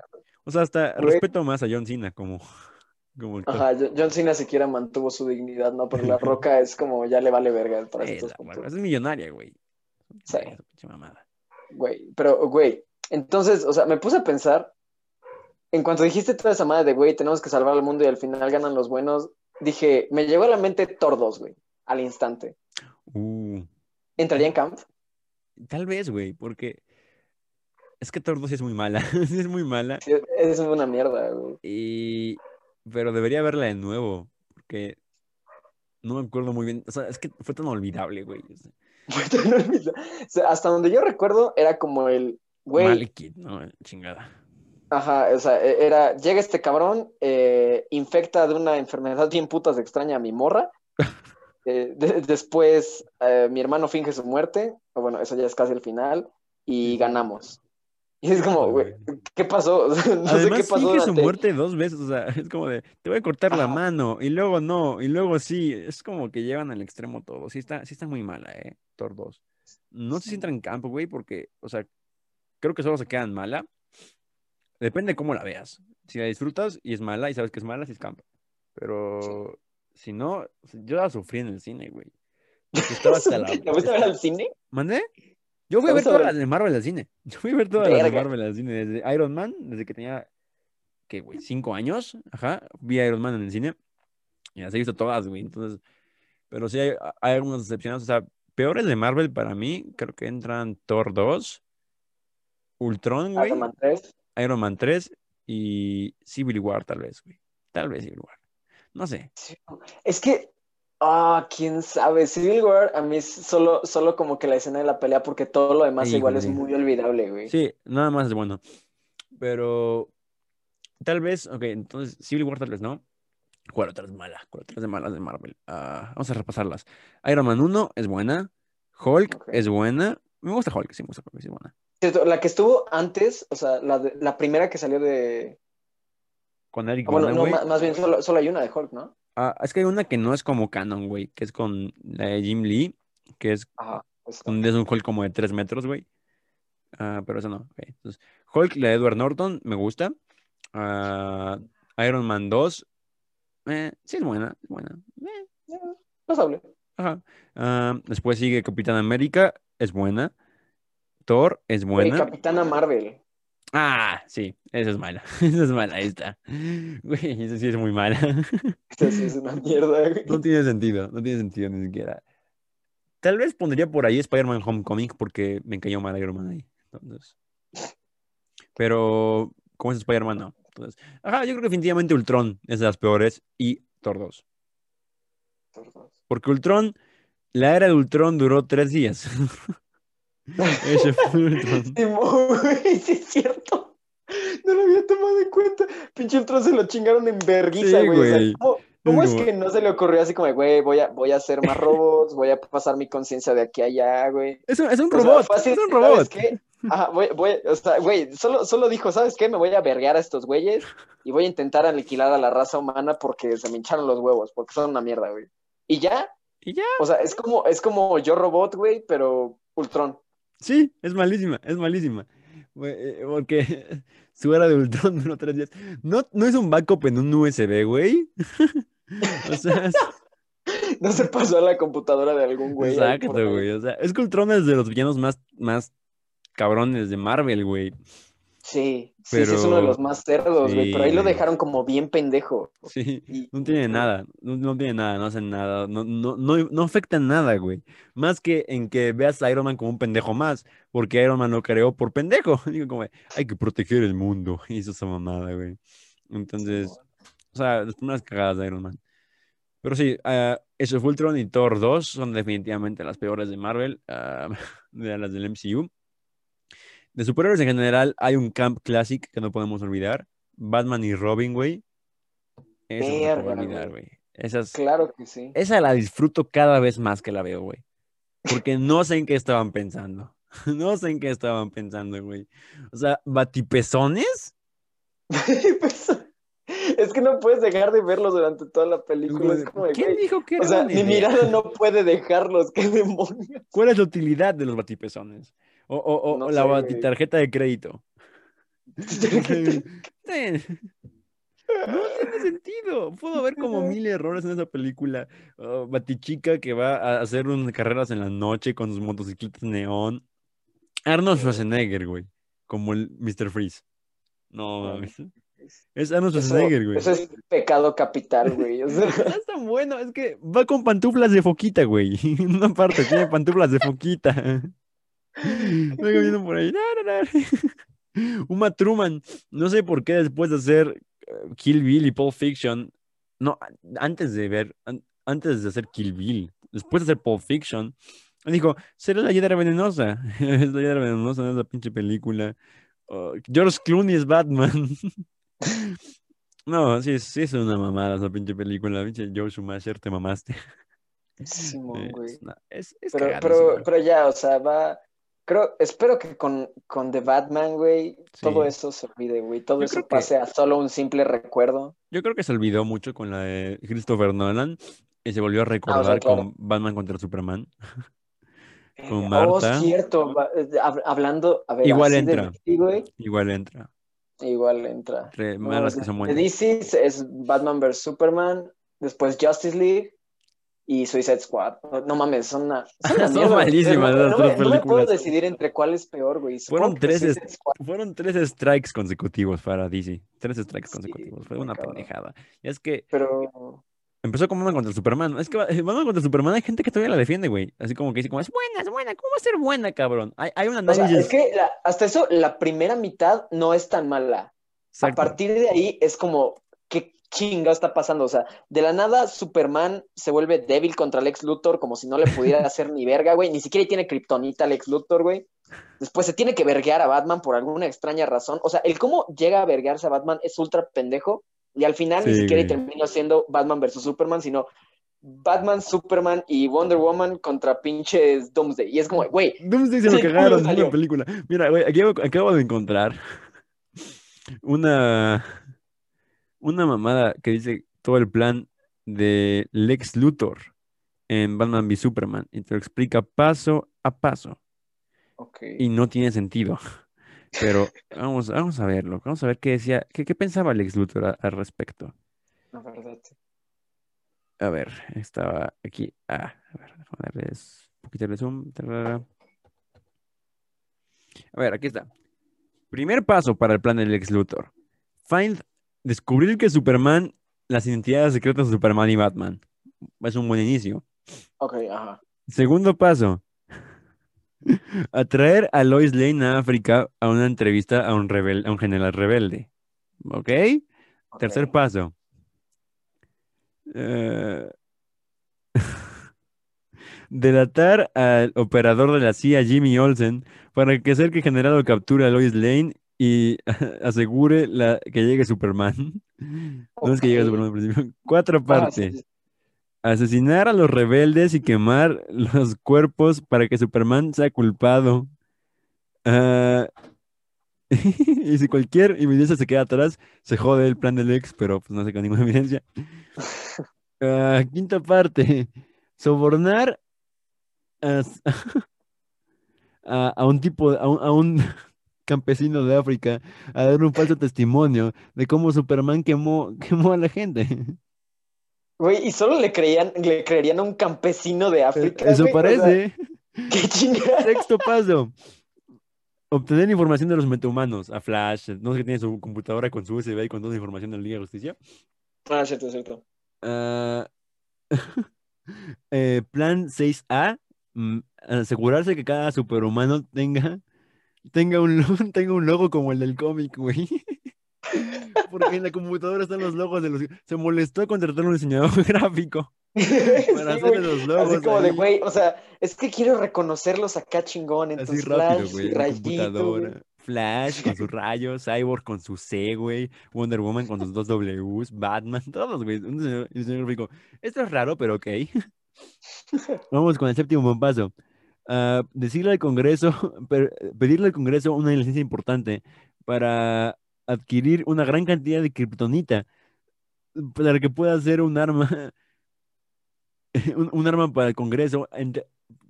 O sea, hasta Güey. respeto más a John Cena como, [laughs] como. Ajá, Jo- John Cena siquiera mantuvo su dignidad, ¿no? Pero La Roca es como ya le vale verga para estos es millonaria, güey. Sí. Pinche mamada. Güey, pero, güey, entonces, o sea, me puse a pensar, en cuanto dijiste toda esa madre de, güey, tenemos que salvar al mundo y al final ganan los buenos, dije, me llegó a la mente 2, güey, al instante. Uh, ¿Entraría en camp? tal vez, güey, porque es que Thor 2 sí es muy mala. [laughs] sí es muy mala. Sí, es una mierda, güey. Y... Pero debería verla de nuevo, porque no me acuerdo muy bien. O sea, es que fue tan olvidable, güey. Fue tan [laughs] olvidable. O sea, hasta donde yo recuerdo, era como el, güey, Malekith, no, chingada. Ajá, o sea, e- era, llega este cabrón, eh, infecta de una enfermedad bien putas extraña a mi morra. [laughs] Eh, de- después, eh, mi hermano finge su muerte, o bueno, eso ya es casi el final, y ganamos. Y es como, güey, ¿qué pasó? [laughs] No sé Además, qué pasó finge su muerte dos veces, o sea, [laughs] es como de, te voy a cortar la mano, y luego no, y luego sí, es como que llevan al extremo todo, sí está, sí está muy mala, eh, Thor 2. No sé si entra en campo, güey, porque, o sea, creo que solo se quedan mala, depende de cómo la veas, si la disfrutas y es mala, y sabes que es mala, sí es campo, pero si no, yo la sufrí en el cine, güey, porque estaba hasta la... [laughs] ¿La fuiste a ver al cine? ¿Mandé? Yo fui ¿La a ver todas las de Marvel al cine. [laughs] Yo fui a ver todas las de. Marvel al cine. Desde Iron Man, desde que tenía, ¿qué, güey? Cinco años. Ajá. Vi a Iron Man en el cine. Y las he visto todas, güey. Entonces, pero sí hay, hay algunas excepciones. O sea, peores de Marvel para mí, creo que entran Thor 2, Ultron, güey, Iron Man 3. Iron Man 3 y Civil War, tal vez, güey. Tal vez Civil War. No sé. Es que, ah, quién sabe, Civil War a mí es solo, solo como que la escena de la pelea, porque todo lo demás Sí, igual es muy olvidable, güey. Sí, nada más es bueno. Pero tal vez, ok, entonces Civil War tal vez no. ¿Cuál otra es mala? ¿Cuál otra es de malas de Marvel? Ah, vamos a repasarlas. Iron Man 1 es buena. Hulk es buena. Me gusta Hulk, sí me gusta Hulk, sí es buena. La que estuvo antes, o sea, la, de- la primera que salió de... Con Eric ah, bueno, no, más bien solo, solo hay una de Hulk, ¿no? Ah, es que hay una que no es como canon, güey, que es con la de Jim Lee, que es Ajá. pues, donde es un Hulk como de 3 metros, güey. Ah, pero eso no. Entonces, Hulk, la de Edward Norton, me gusta. Ah, Iron Man 2, eh, sí es buena, es buena. Eh, pasable. ajá. Ah, después sigue Capitán América, es buena. Thor es buena. Capitana Marvel. Ah, sí, esa es mala. [laughs] Esa es mala, ahí está. Güey, esa sí es muy mala. [laughs] Esta sí es una mierda, güey. No tiene sentido, no tiene sentido ni siquiera. Tal vez pondría por ahí Spider-Man Homecoming porque me cayó mal Iron Man ahí. Entonces. Pero, ¿cómo es Spider-Man? No. Entonces, ajá, yo creo que definitivamente Ultron es de las peores y Thor 2. Porque Ultron, la era de Ultron duró tres días. [laughs] Ese fue sí es cierto. No lo había tomado en cuenta. Pinche Ultron se lo chingaron en verguiza, Sí, güey. O sea, güey. ¿cómo, cómo Es que no se le ocurrió así como, güey, voy a, voy a hacer más robots, voy a pasar mi conciencia de aquí a allá, güey? Es un, es un O robot. es un ¿sabes robot. qué? Ajá, voy, voy, o sea, güey, solo, solo dijo, ¿sabes qué? Me voy a verguear a estos güeyes y voy a intentar aniquilar a la raza humana porque se me hincharon los huevos, porque son una mierda, güey. Y ya, Y ya. o sea, es como, es como yo robot, güey, pero Ultron. Sí, es malísima, es malísima. Eh, Porque su era de Ultron duró tres días. No, no es un backup en un USB, güey. [laughs] O sea, es- [laughs] No se pasó a la computadora de algún güey. exacto, güey. O sea, es que Ultron es de los villanos más, más cabrones de Marvel, güey. Sí, sí, sí, es uno de los más cerdos, güey, sí, pero ahí lo dejaron como bien pendejo. Sí, Y- no tiene nada, no, no tiene nada, no hacen nada, no, no, no, no afecta nada, güey. Más que en que veas a Iron Man como un pendejo más, porque Iron Man lo creó por pendejo. [laughs] Digo, como, hay que proteger el mundo, [laughs] hizo esa mamada, güey. Entonces, o sea, las primeras cagadas de Iron Man. Pero sí, ah, eso fue Ultron y Thor 2 son definitivamente las peores de Marvel, ah, [laughs] de las del MCU. De superhéroes en general, hay un Camp Classic que no podemos olvidar. Batman y Robin, güey. Esa no Verga, olvidar, güey. Esas, Claro que sí. esa la disfruto cada vez más que la veo, güey. Porque no sé en qué estaban pensando. [laughs] No sé en qué estaban pensando, güey. O sea, batipezones. [laughs] Es que no puedes dejar de verlos durante toda la película. Es como de, ¿Quién güey, dijo que O sea, mi mirada [laughs] no puede dejarlos, qué demonios. ¿Cuál es la utilidad de los batipezones? O, o- o No la sé, batitarjeta de crédito. [laughs] No tiene sentido. Puedo ver como [laughs] mil errores en esa película. Oh, Batichica que va a hacer unas carreras en la noche con sus motocicletas neón. Arnold Schwarzenegger, güey. Como el Mr. Freeze. No, mames. Es Arnold Eso, Schwarzenegger, güey. eso es pecado capital, güey. o sea, [laughs] es tan bueno, es que va con pantuflas de foquita, güey. En una parte tiene pantuflas de foquita. [laughs] Va caminando por ahí. [laughs] Uma Truman, no sé por qué después de hacer eh, Kill Bill y Pulp Fiction, no, antes de ver, an- antes de hacer Kill Bill, después de hacer Pulp Fiction, dijo, será la hiedra venenosa. [laughs] Es la hiedra venenosa en esa pinche película. Oh, George Clooney es Batman. No, sí, es- sí es una mamada esa pinche película, pinche Joe Schumacher, te mamaste. Simón, Eh, güey. es, es, es Pero, cagadísimo. pero, pero ya, o sea, va. Creo, espero que con, con The Batman, güey, todo eso se olvide, güey. Todo Yo eso que- pase a solo un simple recuerdo. Yo creo que se olvidó mucho con la de Christopher Nolan y se volvió a recordar Ah, claro. con Batman contra Superman. [laughs] Con Eh, Marta. Oh, cierto. eh, hab- hablando, a ver, Igual entra. DC, güey, Igual entra. igual entra. No, malas que son buenas. DC es- es Batman vs Superman, después Justice League y Suicide Squad. No, mames, son una, son una [laughs] Son malísimas No- no, tres me, no puedo películas. decidir entre cuál es peor, güey. Fueron tres. Fueron tres strikes consecutivos para DC. Tres strikes Sí, consecutivos. Fue una cabrón. pendejada. Y es que Pero empezó con Batman contra Superman. Es que Ba- Batman contra Superman hay gente que todavía la defiende, güey. Así como que dice, como, es buena, es buena. ¿Cómo va a ser buena, cabrón? Hay, hay un O sea, análisis. es que la- hasta eso, la primera mitad no es tan mala. A partir de ahí es como, ¿qué chinga está pasando? O sea, de la nada Superman se vuelve débil contra Lex Luthor como si no le pudiera [laughs] hacer ni verga, güey. Ni siquiera tiene kriptonita Lex Luthor, güey. Después se tiene que verguear a Batman por alguna extraña razón. O sea, el cómo llega a verguearse a Batman es ultra pendejo. Y al final ni siquiera termina siendo Batman versus Superman, sino Batman, Superman y Wonder Woman contra pinches Doomsday. Y es como, güey, Doomsday se lo Sí, ¿cómo cagaron en una película. Mira, güey, aquí acabo de encontrar una, una mamada que dice todo el plan de Lex Luthor en Batman v Superman y te lo explica paso a paso ok. y no tiene sentido. [laughs] Pero vamos, vamos a verlo, vamos a ver qué decía, qué, qué pensaba Lex Luthor a- al respecto. La verdad. A ver, estaba aquí. Ah, a ver, déjame darles un poquito de zoom. A ver, aquí está. Primer paso para el plan del ex Luthor. Find, descubrir que Superman, las identidades secretas de Superman y Batman. Es un buen inicio. Ok, ajá. Segundo paso. [laughs] Atraer a Lois Lane a África a una entrevista a un, rebel- a un general rebelde. ¿Ok? ok. Tercer paso. Eh, [laughs] delatar al operador de la CIA, Jimmy Olsen, para que que el general capture a Lois Lane y [laughs] asegure la, que llegue Superman. [laughs] No es que llegue. Superman al principio. [laughs] Cuatro partes. Asesinar a los rebeldes y quemar los cuerpos para que Superman sea culpado. Ah, y si cualquier evidencia se queda atrás, se jode el plan del ex, pero pues no se queda ninguna evidencia. Ah, quinta parte. Sobornar a, a- a un tipo, a un, a un campesino de África a dar un falso testimonio de cómo Superman quemó, [laughs] quemó a la gente. Güey, y solo le creían, le creerían a un campesino de África. Eso güey, o sea, parece. qué chingada. Sexto paso. Obtener información de los metahumanos. A Flash. No sé qué tiene su computadora con su USB y con toda la información de la Liga de Justicia. Ah, cierto, cierto. [laughs] Eh, plan 6A. mm, asegurarse que cada superhumano tenga, tenga, un, [laughs] tenga un logo como el del cómic, güey. [laughs] Porque en la computadora están los logos de los... Se molestó a contratar un diseñador [laughs] gráfico para Sí, hacerle los logos. Así como de, güey, o sea, es que quiero reconocerlos acá chingón. Así Entonces, rápido, flash, güey, computadora. Flash con sus rayos, Cyborg con su C, güey, Wonder Woman con sus dos Ws, Batman, todos, güey. Un diseñador, diseñador gráfico. Esto es raro, pero ok. Vamos con el séptimo paso. Ah, decirle al Congreso, [laughs] pedirle al Congreso una licencia importante para adquirir una gran cantidad de kriptonita para que pueda ser un arma, [laughs] un, arma para el Congreso,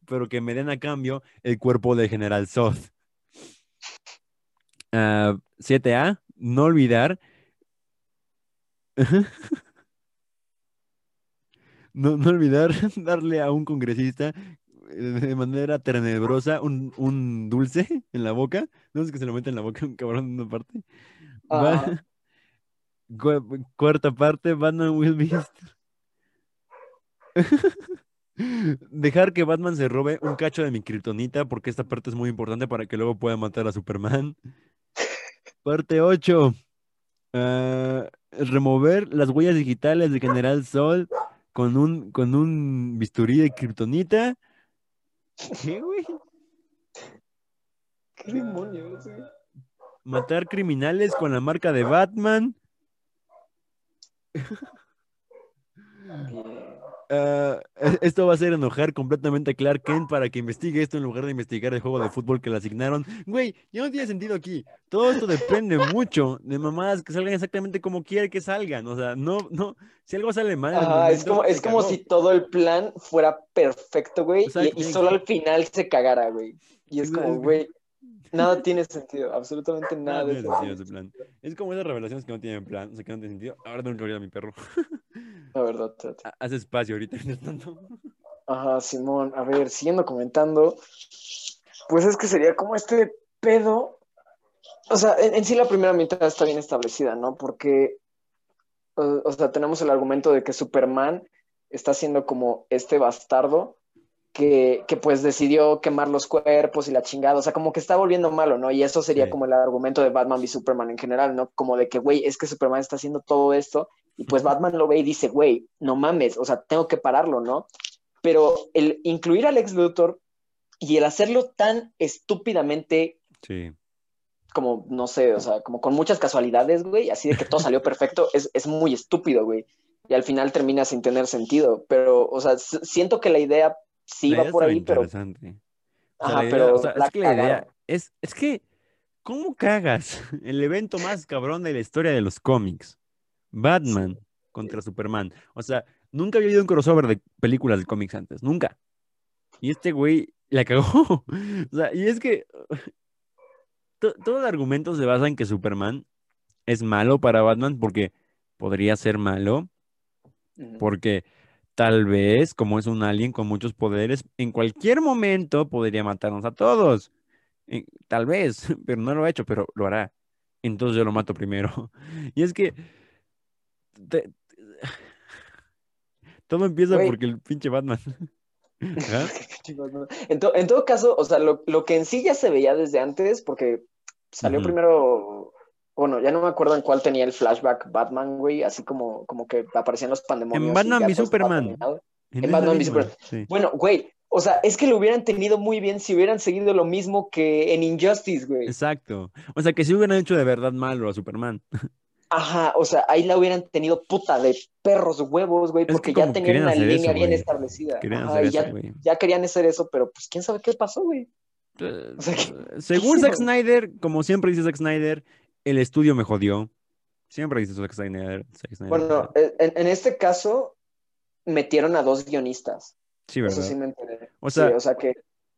pero que me den a cambio el cuerpo de General Zod. Ah, 7A, no olvidar. [laughs] No, olvidar darle a un congresista de manera tenebrosa un, un dulce en la boca. No es que se lo mete en la boca un cabrón en una parte. Va-. [laughs] Cu- cuarta parte, Batman Will Beast. [laughs] Dejar que Batman se robe un cacho de mi kriptonita, porque esta parte es muy importante para que luego pueda matar a Superman. Parte 8. remover las huellas digitales de General Sol con un, con un bisturí de kriptonita. ¿Qué, güey? [laughs] ¿Qué demonios, güey? Matar criminales con la marca de Batman. [laughs] Ah, e- esto va a hacer enojar completamente a Clark Kent para que investigue esto en lugar de investigar el juego de fútbol que le asignaron. Güey, ya no tiene sentido aquí. Todo esto depende mucho de mamadas que salgan exactamente como quiere que salgan. O sea, no, no, si algo sale mal. Ajá, es como, es como si todo el plan fuera perfecto, güey, y- y, solo al final se cagara, güey. Y es como, güey, nada tiene sentido, absolutamente Nada nada de tiene sentido sentido. ese plan. Es como esas revelaciones que no tienen plan, o sea, que no tienen sentido. Ahora tengo que abrir a mi perro. La verdad. [laughs] Ha- Haz espacio ahorita. [laughs] tanto. Ajá, Simón, a ver, siguiendo comentando, pues es que sería como este pedo. O sea, en, en sí la primera mitad está bien establecida, ¿no? Porque, o, o sea, tenemos el argumento de que Superman está siendo como este bastardo que, que pues decidió quemar los cuerpos y la chingada, o sea, como que está volviendo malo, ¿no? Y eso sería Sí. como el argumento de Batman y Superman en general, ¿no? Como de que, güey, es que Superman está haciendo todo esto y pues Batman lo ve y dice, güey, no mames, o sea, tengo que pararlo, ¿no? Pero el incluir al ex Luthor y el hacerlo tan estúpidamente Sí. como, no sé, o sea, como con muchas casualidades, güey, así de que todo salió perfecto, [laughs] es, es muy estúpido, güey. Y al final termina sin tener sentido. Pero, o sea, siento que la idea sí La por estaba ahí, pero. interesante. O sea, Ajá, la idea- pero o sea, la es que la idea es, es que, ¿cómo cagas [laughs] el evento más cabrón de la historia de los cómics? Batman contra Superman. O sea, nunca había habido un crossover de películas de cómics antes, nunca. Y este güey la cagó. [laughs] O sea, y es que [laughs] to- todo el argumento se basa en que Superman es malo para Batman porque podría ser malo, porque tal vez, como es un alien con muchos poderes, en cualquier momento podría matarnos a todos. Eh, Tal vez, [laughs] pero no lo ha hecho, pero lo hará. Entonces yo lo mato primero. [laughs] Y es que te- [sighs] todo empieza porque el pinche Batman. [laughs] Ajá. En, to- en todo caso, o sea, lo, lo que en sí ya se veía desde antes, porque salió primero, bueno, ya no me acuerdo en cuál tenía el flashback Batman, güey, así como, como que aparecían los pandemonios. En y Batman ya estaba Superman. En Batman v Superman. sí. Bueno, güey, o sea, es que lo hubieran tenido muy bien si hubieran seguido lo mismo que en Injustice, güey. Exacto. O sea, que si hubieran hecho de verdad malo a Superman. Ajá, o sea, ahí la hubieran tenido puta de perros huevos, güey, porque ya tenían una línea eso, bien güey. establecida. Querían Ajá, hacer y eso, ya, güey. ya querían hacer eso, pero pues quién sabe qué pasó, güey. Eh, O sea, que- Según [laughs] Zack? Snyder, como siempre dice Zack Snyder, el estudio me jodió. Siempre dice Zack Snyder. Zack Snyder. Bueno, en, en este caso metieron a dos guionistas. sí, Eso ¿verdad? sí me enteré. O Sí, sea- o sea que,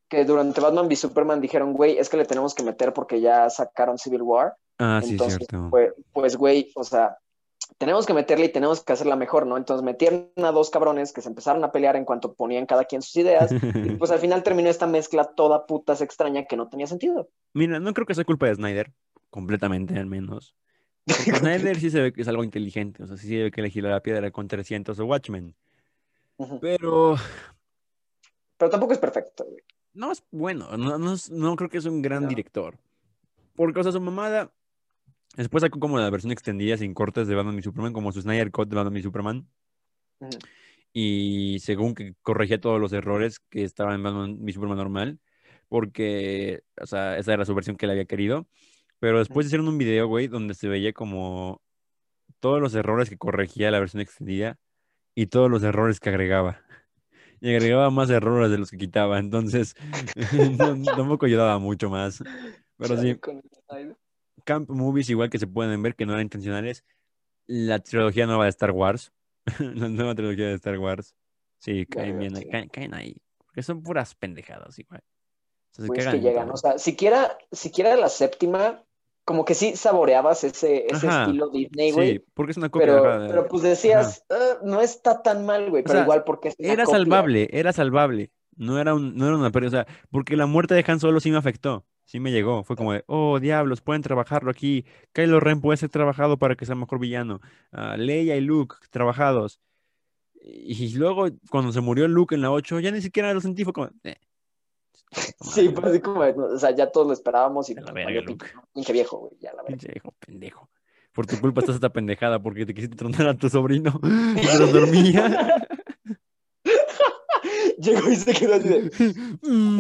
que durante Batman v Superman dijeron, güey, es que le tenemos que meter porque ya sacaron Civil War. Ah, sí, Entonces, cierto. pues, pues, güey, o sea, tenemos que meterle y tenemos que hacerla mejor, ¿no? Entonces metieron a dos cabrones que se empezaron a pelear en cuanto ponían cada quien sus ideas. y pues al final terminó esta mezcla toda putas extraña que no tenía sentido. Mira, no creo que sea culpa de Snyder, completamente al menos. [laughs] Snyder sí se ve que es algo inteligente, o sea, sí se ve que elegir la piedra con 300 o Watchmen. Pero Pero tampoco es perfecto, güey. no es bueno, no, no, es- no creo que es un gran No. director. Porque, o sea, su mamada. Después sacó como la versión extendida sin cortes de Batman y Superman, como su Snyder Cut de Batman y Superman. Y según que corregía todos los errores que estaban en Batman y Superman normal. Porque, o sea, esa era su versión que él había querido. Pero después hicieron un video, güey, donde se veía como todos los errores que corregía la versión extendida y todos los errores que agregaba. [laughs] Y agregaba más errores de los que quitaba. Entonces, [laughs] no- tampoco ayudaba mucho más. Pero sí, camp movies igual que se pueden ver que no eran intencionales, La trilogía nueva de Star Wars. [laughs] La nueva trilogía de Star Wars. Sí, caen bien, caen, caen ahí. Porque son puras pendejadas igual. O sea, se Güey, es cagan que llegan, o sea, siquiera, siquiera la séptima, como que sí saboreabas ese, ese Ajá. estilo Disney, güey. Sí, porque es una copia. Pero, de- pero pues decías, "Ah, no está tan mal, güey, pero sea, igual porque es una Era copia". salvable, era salvable. No era, un, no era una pérdida. O sea, porque la muerte de Han Solo sí me afectó. Sí me llegó. Fue como de, oh, diablos, pueden trabajarlo aquí. Kylo Ren puede ser trabajado para que sea mejor villano. Ah, Leia y Luke, trabajados. Y luego, cuando se murió Luke en la 8, ya ni siquiera lo sentí. Fue como, eh. Sí, pues así como, o sea, ya todos lo esperábamos y A la verga, pinche, pinche viejo, güey, ya la verga. Pinche hijo pendejo. Por tu culpa estás esta pendejada porque te quisiste tronar a tu sobrino [laughs] mientras dormía. [laughs] Llegó y se quedó así de,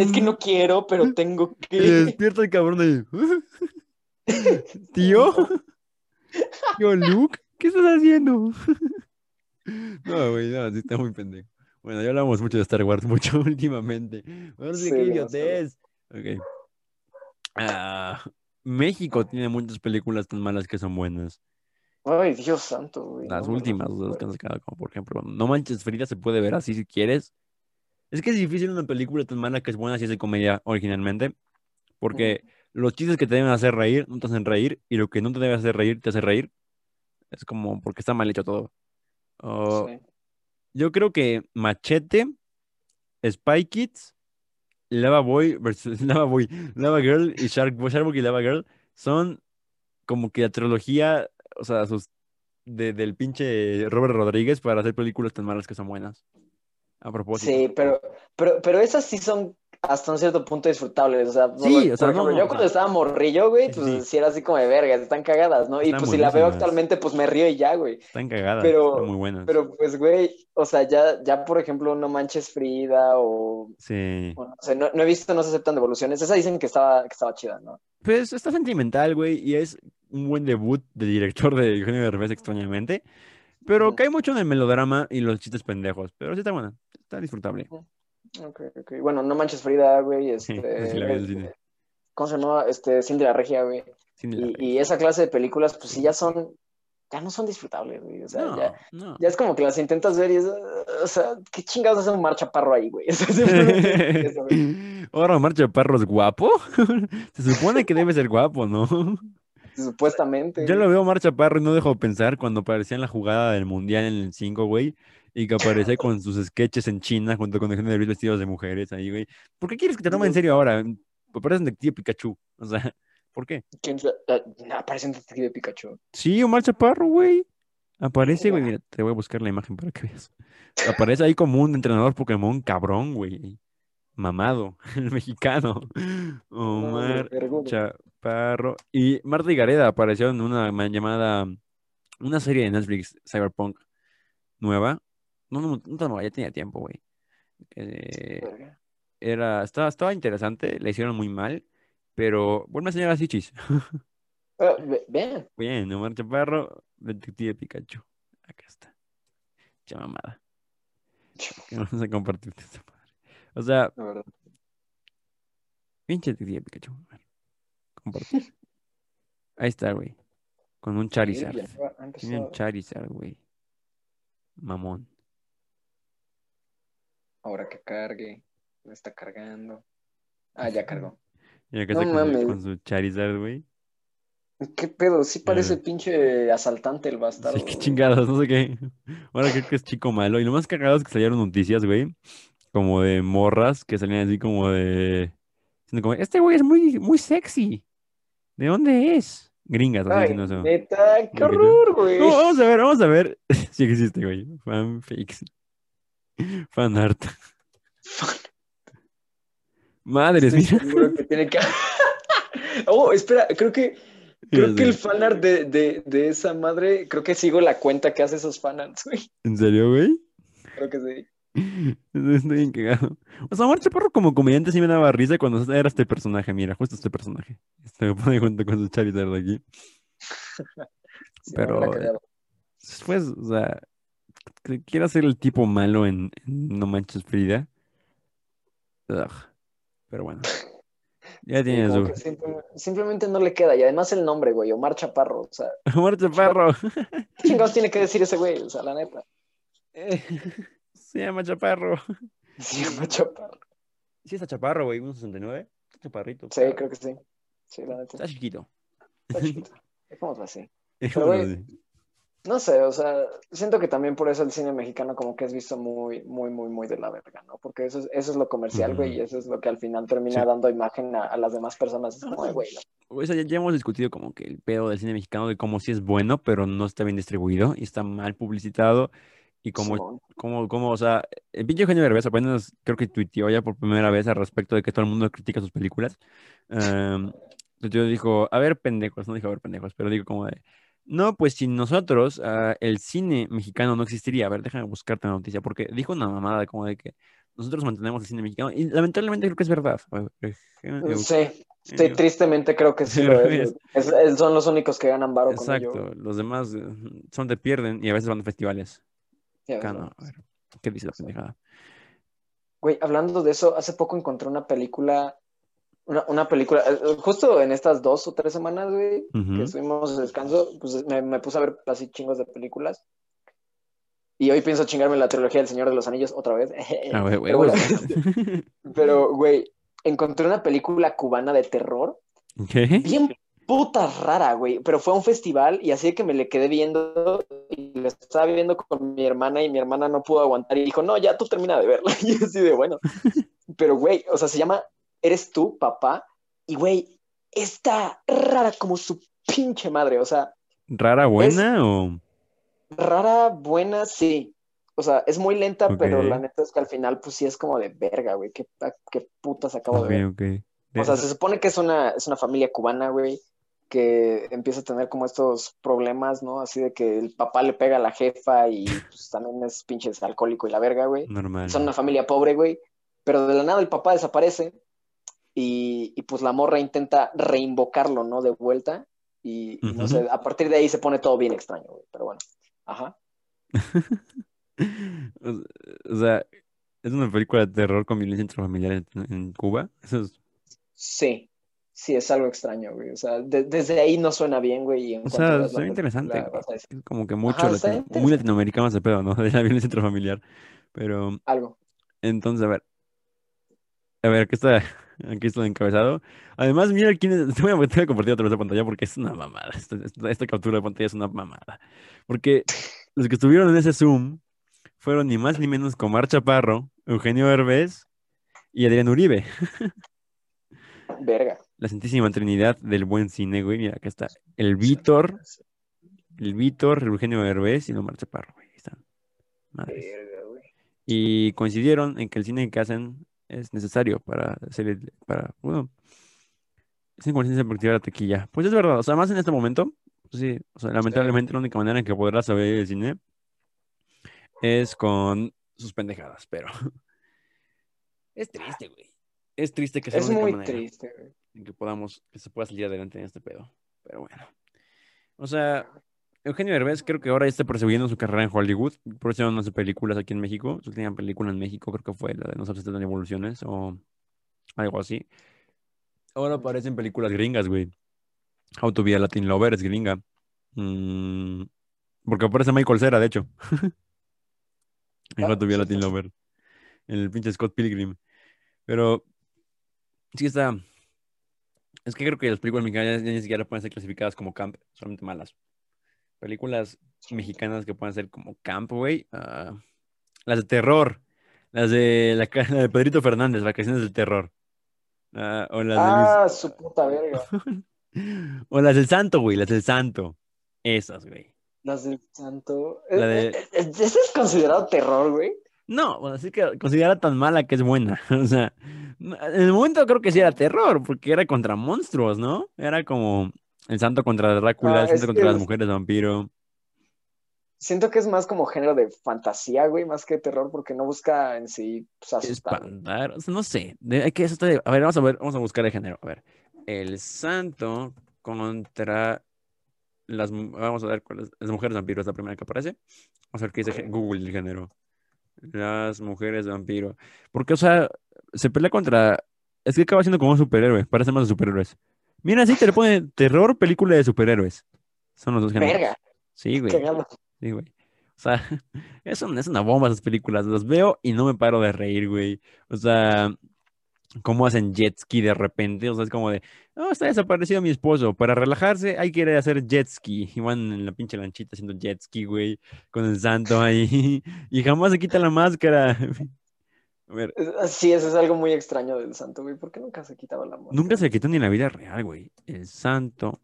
es que no [laughs] quiero, pero tengo Y que. despierta el cabrón ahí. ¿Tío? ¿Tío Luke? ¿Qué estás haciendo? No, güey, no, sí está muy pendejo. Bueno, ya hablamos mucho de Star Wars, [laughs] mucho últimamente. A Sí, qué idiotez. Ok. Ah, México tiene muchas películas tan malas que son buenas. Ay, Dios santo, güey. Las no, últimas, no, las que han sacado, como por ejemplo, No Manches Frida se puede ver así si quieres. Es que es difícil una película tan mala que es buena si es de comedia originalmente, porque los chistes que te deben hacer reír no te hacen reír y lo que no te debe hacer reír te hace reír. Es como porque está mal hecho todo. O- Sí. Yo creo que Machete, Spy Kids, Lava Boy versus [laughs] Lava Boy, Lava Girl y Shark Boy, Shark y Lava Girl son como que la trilogía, o sea, sus de- del pinche Robert Rodríguez para hacer películas tan malas que son buenas. A propósito. Sí, pero, pero, pero esas sí son hasta un cierto punto disfrutables. O sea, por- Sí, o sea, no, yo cuando sea, estaba morrillo, güey, pues sí. sí era así como de vergas, están cagadas, ¿no? Y pues si la veo actualmente, pues me río y ya, güey. Están cagadas, Pero- están muy buenas. Pero pues, güey, o sea, ya, ya por ejemplo, No Manches Frida o, Sí. o no sé, no, no he visto No se aceptan devoluciones. Esa dicen que estaba, que estaba chida, ¿no? Pues está sentimental, güey, y es un buen debut de director de Eugenio Derbez, extrañamente. Pero cae mucho en el melodrama y los chistes pendejos. Pero sí está buena, está disfrutable. Ok, ok. Bueno, No Manches Frida, güey, este... sí la vi en el cine. ¿Cómo se llama? Este, Cindy la Regia, güey. Y, esa clase de películas, pues sí, ya son, ya no son disfrutables, güey. O sea, No, ya, no. ya es como que las intentas ver y es, o sea, ¿qué chingados hace un Mar Chaparro ahí, güey? [laughs] [laughs] Ahora Omar Chaparro es guapo. [laughs] Se supone que debe ser guapo, ¿no? Supuestamente. Yo lo veo a Omar Chaparro y no dejo de pensar cuando aparecía en la jugada del Mundial en el 5, güey. Y que aparecía con sus sketches en China junto con Eugenio Derbez vestidos de mujeres ahí, güey. ¿Por qué quieres que te tomen en serio ahora? Parecen detective Pikachu. O sea, [laughs] ¿por qué? ¿Quién aparece un detective Pikachu. Sí, Omar Chaparro, güey. Aparece, güey. Mira, te voy a buscar la imagen para que veas. Aparece ahí como un entrenador Pokémon cabrón, güey. Mamado, [laughs] el mexicano. Omar. Chaparro. Y Marta y Gareda apareció en una ma- llamada, una serie de Netflix, Cyberpunk, nueva. No, no, no, ya tenía tiempo, güey. Verga. era, estaba, estaba interesante, la hicieron muy mal, pero vuelve a enseñar a Sichis. [laughs] Ve- Bien. Bien, Omar Chaparro, Detective Pikachu. Acá está. Chamamada. Que [laughs] vamos a compartirte esta madre. O sea, pinche Detective Pikachu. Compartir. [laughs] Ahí está, güey. Con un Charizard. Tiene un Charizard, güey. Mamón. Ahora que cargue. Me está cargando. Ah, ya cargó. [laughs] Y acá No está mames. con su Charizard, güey. ¿Qué pedo? Sí parece pinche asaltante el bastardo. Sí, qué chingados, no sé qué. [laughs] Ahora creo que es chico malo. Y lo más cagado es que salieron noticias, güey. Como de morras que salían así como de. como, este güey es muy, muy sexy. ¿De dónde es? Gringas, así Ay, neta, qué que horror, güey. No, vamos a ver, vamos a ver [laughs] si existe, güey. Fanfics. [laughs] Fanart. Madres, Estoy mira. seguro que tiene que. [laughs] Oh, espera, creo que creo que el fanart de, de, de esa madre, creo que sigo la cuenta que hace esos fanarts, güey. ¿En serio, güey? Creo que sí. [laughs] Estoy bien cagado. O sea, Omar Chaparro como comediante sí me daba risa cuando era este personaje. Mira, justo este personaje. Este me pone junto con su Charizard de aquí. Sí, Pero-. Después, o sea, quiera ser el tipo malo en, en No Manches Frida. Ugh. Pero bueno. Ya tiene su. simple- simplemente no le queda. Y además el nombre, güey, Omar Chaparro. O sea, [laughs] Muerte perro. ¿qué chingados tiene que decir ese güey? O sea, la neta. Eh, [laughs] Se llama Chaparro. [laughs] Sí, Omar Chaparro. Sí, está Chaparro, güey. 1.69. Está chaparrito. Sí, creo que sí. Sí, la neta. Está chiquito. Está chiquito. Dejémoslo así. Pero, güey, No sé, o sea, siento que también por eso el cine mexicano como que es visto muy, muy, muy, muy de la verga, ¿no? Porque eso es, eso es lo comercial, güey, y eso es lo que al final termina Sí. dando imagen a, a las demás personas. Es como, "Ay, güey, no". O sea, ya, ya hemos discutido como que el pedo del cine mexicano de cómo sí es bueno, pero no está bien distribuido y está mal publicitado. Y como, Simón. como, como, o sea, el pinche Eugenio Derbez apenas creo que tuiteó ya por primera vez al respecto de que todo el mundo critica sus películas. Um, yo dijo, a ver, pendejos, no dijo a ver, pendejos, pero digo como de, no, pues sin nosotros ah, el cine mexicano no existiría. A ver, déjame buscarte la noticia, porque dijo una mamada como de que nosotros mantenemos el cine mexicano y lamentablemente creo que es verdad. Déjame Sí, sí, tristemente creo que sí sí, [laughs] lo lo es. güey. Es- es- son los únicos que ganan varo con ello. Exacto, los demás eh, son de pierden y a veces van a festivales. Ya ves, Acá ¿no? no, a ver, ¿qué dice la pendejada? Güey, hablando de eso, hace poco encontré una película, una, una película, eh, justo en estas dos o tres semanas, güey, Ujú. que estuvimos de descanso, pues me, me puse a ver así chingos de películas. Y hoy pienso chingarme la trilogía del Señor de los Anillos otra vez. [laughs] Ah, Pero, bueno, güey, encontré una película cubana de terror ¿Qué? bien puta rara, güey. Pero fue a un festival y así que me le quedé viendo y lo estaba viendo con mi hermana y mi hermana no pudo aguantar y dijo, no, ya tú termina de verla. [laughs] Y así de bueno. Pero, güey, o sea, se llama Eres tú, papá. Y, güey, está rara como su pinche madre. O sea, ¿Rara buena o...? rara, buena, sí. O sea, es muy lenta, pero la neta es que al final, pues sí es como de verga, güey. ¿Qué, qué putas acabo de ver? Ok, ok. De O sea, se supone que es una, es una familia cubana, güey, que empieza a tener como estos problemas, ¿no? Así de que el papá le pega a la jefa y pues, también es pinches alcohólico y la verga, güey. Normal. Son una familia pobre, güey. Pero de la nada el papá desaparece y, y, pues la morra intenta reinvocarlo, ¿no? De vuelta. Y, y no Ujú. sé, a partir de ahí se pone todo bien extraño, güey. Pero bueno, ajá. [laughs] O sea, es una película de terror con violencia intrafamiliar en, en Cuba. Eso es... Sí, sí, es algo extraño, güey. O sea, de- desde ahí no suena bien, güey. y en O sea, la se película, interesante. vas a decir Es como que mucho Ajá, latino- muy latinoamericano ese pedo, ¿no? [laughs] De la violencia intrafamiliar. Pero, Algo. entonces, a ver. A ver, aquí está, aquí está el encabezado. Además, mira quién es. [laughs] Te voy a, te voy a compartir otra vez la pantalla porque es una mamada. Esta, esta- esta captura de pantalla es una mamada. Porque los que estuvieron en ese Zoom fueron ni más ni menos que Omar Chaparro, Eugenio Herbés y Adrián Uribe. Verga. [laughs] La santísima trinidad del buen cine, güey. Mira, acá está el Víctor, el Víctor, el Eugenio Herbés y Omar Chaparro, güey. Ahí están. Madres. Verga, güey. Y coincidieron en que el cine que hacen es necesario para hacer el, para, bueno, sin conciencia para activar la tequilla. Pues es verdad, o sea, más en este momento, pues sí, o sea, lamentablemente la única manera en que podrás saber el cine es con sus pendejadas, pero [laughs] es triste, güey. Es triste que sea Es la única muy manera triste, güey. en que podamos, que se pueda salir adelante en este pedo. Pero bueno. O sea, Eugenio Derbez creo que ahora está persiguiendo su carrera en Hollywood. Por eso no hace películas aquí en México. Su última película en México creo que fue la de No sabes de evoluciones o algo así. Ahora aparecen películas gringas, güey. How to be a Latin Lover es gringa. Mm, porque aparece Michael Cera, de hecho. en [laughs] How to be a sí, Latin. Lover. El pinche Scott Pilgrim. Pero sí está. Es que creo que las películas mexicanas ya ni siquiera pueden ser clasificadas como camp, solamente malas. Películas mexicanas que puedan ser como camp, güey. ah, las de terror. Las de la, [laughs] la de Pedrito Fernández, vacaciones del terror. Ah, o las de Luis- Ah, su puta verga. [laughs] O las del Santo, güey, las del Santo. Esas, güey. Las del santo. La de- Eh, eh, eh, ¿Eso es considerado terror, güey? No, bueno, así que considera tan mala que es buena. [laughs] O sea, en el momento creo que sí era terror, porque era contra monstruos, ¿no? Era como el santo contra Drácula, Ah, el santo contra las es- mujeres vampiro. Siento que es más como género de fantasía, güey, más que terror, porque no busca en sí pues, asustar. Espantar, o sea, no sé. hay que eso a ver, vamos a ver, vamos a buscar el género. A ver, el santo contra las, vamos a ver cuáles, las mujeres vampiro es la primera que aparece. Vamos a ver qué dice. Google el género. Las mujeres vampiro. Porque, o sea, se pelea contra es que acaba siendo como un superhéroe, parece más de superhéroes. Mira, sí te le pone terror, película de superhéroes. Son los dos géneros. Verga, Sí, güey. Sí, güey. O sea, [laughs] es, un- es una bomba esas películas. Las veo y no me paro de reír, güey. O sea, cómo hacen jet ski de repente. O sea, es como de, no, está desaparecido mi esposo. Para relajarse hay que ir a hacer jet ski. Y van en la pinche lanchita haciendo jet ski, güey, con el santo ahí. [laughs] Y jamás se quita la máscara. [laughs] A ver, Es- Sí, eso es algo muy extraño del santo, güey. ¿Por qué nunca se quitaba la máscara? nunca se quitó ni en la vida real, güey. El santo.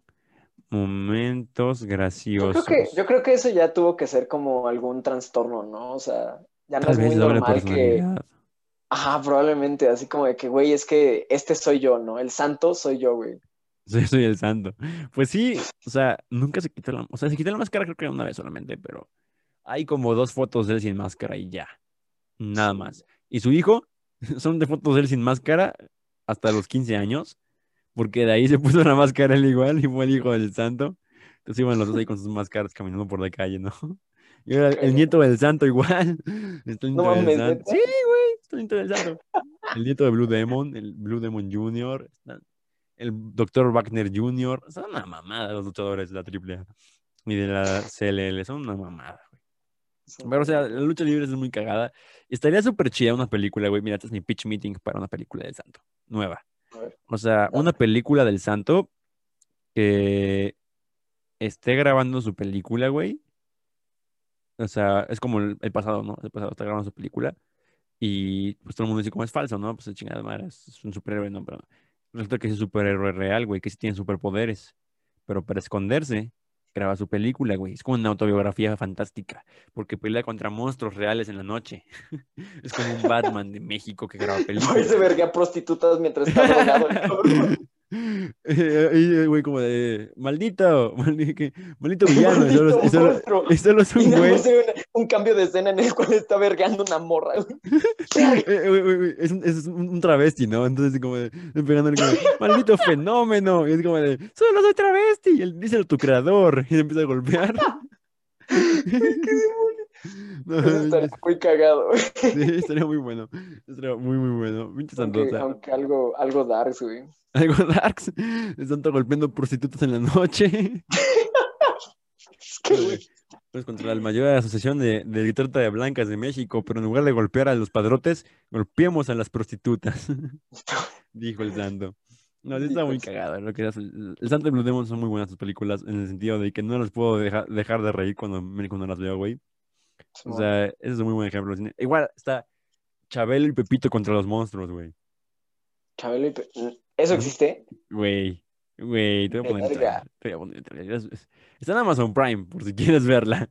Momentos Yo graciosos. creo que, yo creo que eso ya tuvo que ser como algún trastorno, ¿no? O sea, ya no Tal es muy normal que, ajá, probablemente, así como de que, güey, es que este soy yo, ¿no? El santo soy yo, güey. Sí, [laughs] soy el santo. Pues sí, o sea, nunca se quitó la... O sea, se quitó la máscara creo que una vez solamente, pero hay como dos fotos de él sin máscara y ya. Nada más. Y su hijo, [laughs] son de fotos de él sin máscara hasta los 15 años, porque de ahí se puso la máscara él igual y fue el hijo del santo. Entonces iban los dos ahí con sus máscaras caminando por la calle, ¿no? [laughs] Y ahora el nieto del santo igual. Está [laughs] el No nieto. Sí, güey, está el nieto del santo. El nieto de Blue Demon, el Blue Demon Jr., el Dr. Wagner Jr., son una mamada los luchadores de la AAA y de la CLL, son una mamada. Pero, o sea, la lucha libre es muy cagada. Estaría súper chida una película, güey. Mira, este es mi pitch meeting para una película del santo, nueva. O sea, una película del santo que esté grabando su película, güey. O sea, es como el, el pasado, ¿no? El pasado está grabando su película y pues todo el mundo dice como es falso, ¿no? Pues chingada madre, es, es un superhéroe, ¿no? Pero resulta que es un superhéroe real, güey, que sí tiene superpoderes. Pero para esconderse, graba su película, güey. Es como una autobiografía fantástica, porque pelea contra monstruos reales en la noche. [laughs] Es como un Batman de México que graba [laughs] Güey, se películas. verga prostitutas mientras está drogado. [laughs] Eh, güey, como de, maldito, [laughs] maldito villano. Maldito monstruo. solo es un güey. una- un cambio de escena en el cual está vergando una morra, güey. [laughs] Eh, güey, güey, güey, Es un, es un, un travesti, ¿no? Entonces, como de, pegándole como, maldito fenómeno. Y es como de, solo soy travesti. Y él dice tu creador. Y empieza a golpear. [laughs] [laughs] No, estaría muy cagado, güey. sí, estaría muy [laughs] bueno. Estaría muy, muy bueno. Pinche Aunque, algo, algo darks, güey. [laughs] Algo darks. El santo golpeando prostitutas en la noche. Es que, güey, Pues contra la mayor asociación de, de trata de blancas de México, pero en lugar de golpear a los padrotes, golpeemos a las prostitutas. Dijo el santo. No, sí está muy cagado. Lo que hace el, santo y Blue Demon son muy buenas sus películas, en el sentido de que no las puedo dejar, dejar de reír cuando, cuando las veo, güey. O sea, ese es un muy buen ejemplo. Igual está Chabelo y Pepito contra los monstruos, güey. Chabelo y Pe- ¿Eso existe? Güey, güey, te voy a poner Verga. te voy a poner Está en Amazon Prime, por si quieres verla.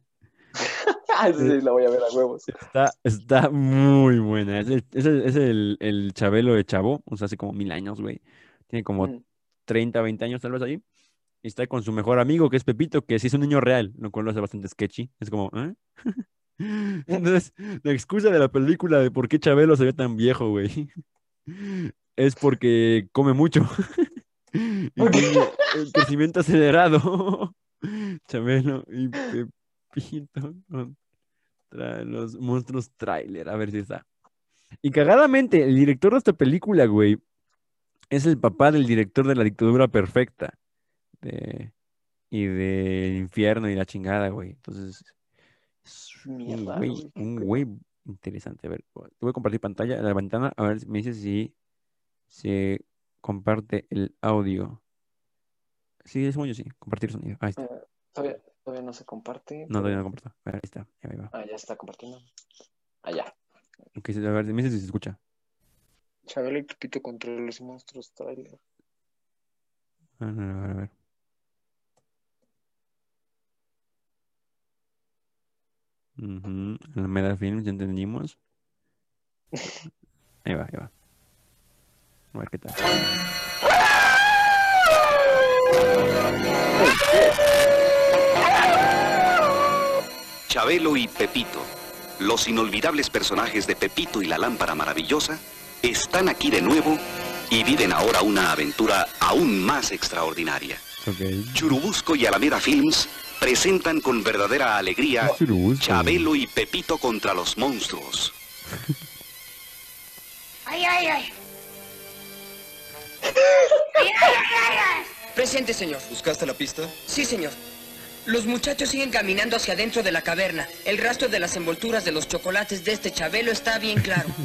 [laughs] Ah, sí, sí, la voy a ver a huevos. Está, está muy buena. Es, el, es, el, es el- el Chabelo de Chavo, o sea, hace como mil años, güey. Tiene como Mm. 30, 20 años tal vez ahí. Y está con su mejor amigo, que es Pepito, que sí es un niño real, lo cual lo hace bastante sketchy. Es como, ¿eh? [laughs] [laughs] Entonces, la excusa de la película de por qué Chabelo se ve tan viejo, güey, es porque come mucho. [laughs] Y tiene el crecimiento acelerado. [laughs] Chabelo y Pepito contra los monstruos trailer. A ver si está. Y cagadamente, el director de esta película, güey, es el papá del director de La Dictadura Perfecta. De, y del infierno y la chingada, güey. Entonces, un güey, un interesante. A ver, te voy a compartir pantalla, la ventana, a ver si me dices si se comparte el audio. Sí, es yo sí, compartir sonido. Ahí está. Eh, todavía, todavía no se comparte. No, todavía no comparto. Ahí está. Ahí va. Ah, ya está compartiendo. Allá. Ok, a ver, me dices si se escucha. Chabelo y Pepito contra los monstruos trailer. A ver, a ver, a ver. Alameda Films, ya entendimos. Ahí va, ahí va. A ver qué tal. Chabelo y Pepito, los inolvidables personajes de Pepito y la lámpara maravillosa, están aquí de nuevo y viven ahora una aventura aún más extraordinaria. Churubusco y Alameda Films presentan con verdadera alegría Churubusco. Chabelo y Pepito contra los monstruos. [laughs] ¡Ay, ay, ay! Presente, señor. ¿Buscaste la pista? Sí, señor. Los muchachos siguen caminando hacia adentro de la caverna. El rastro de las envolturas de los chocolates de este Chabelo está bien claro. [laughs]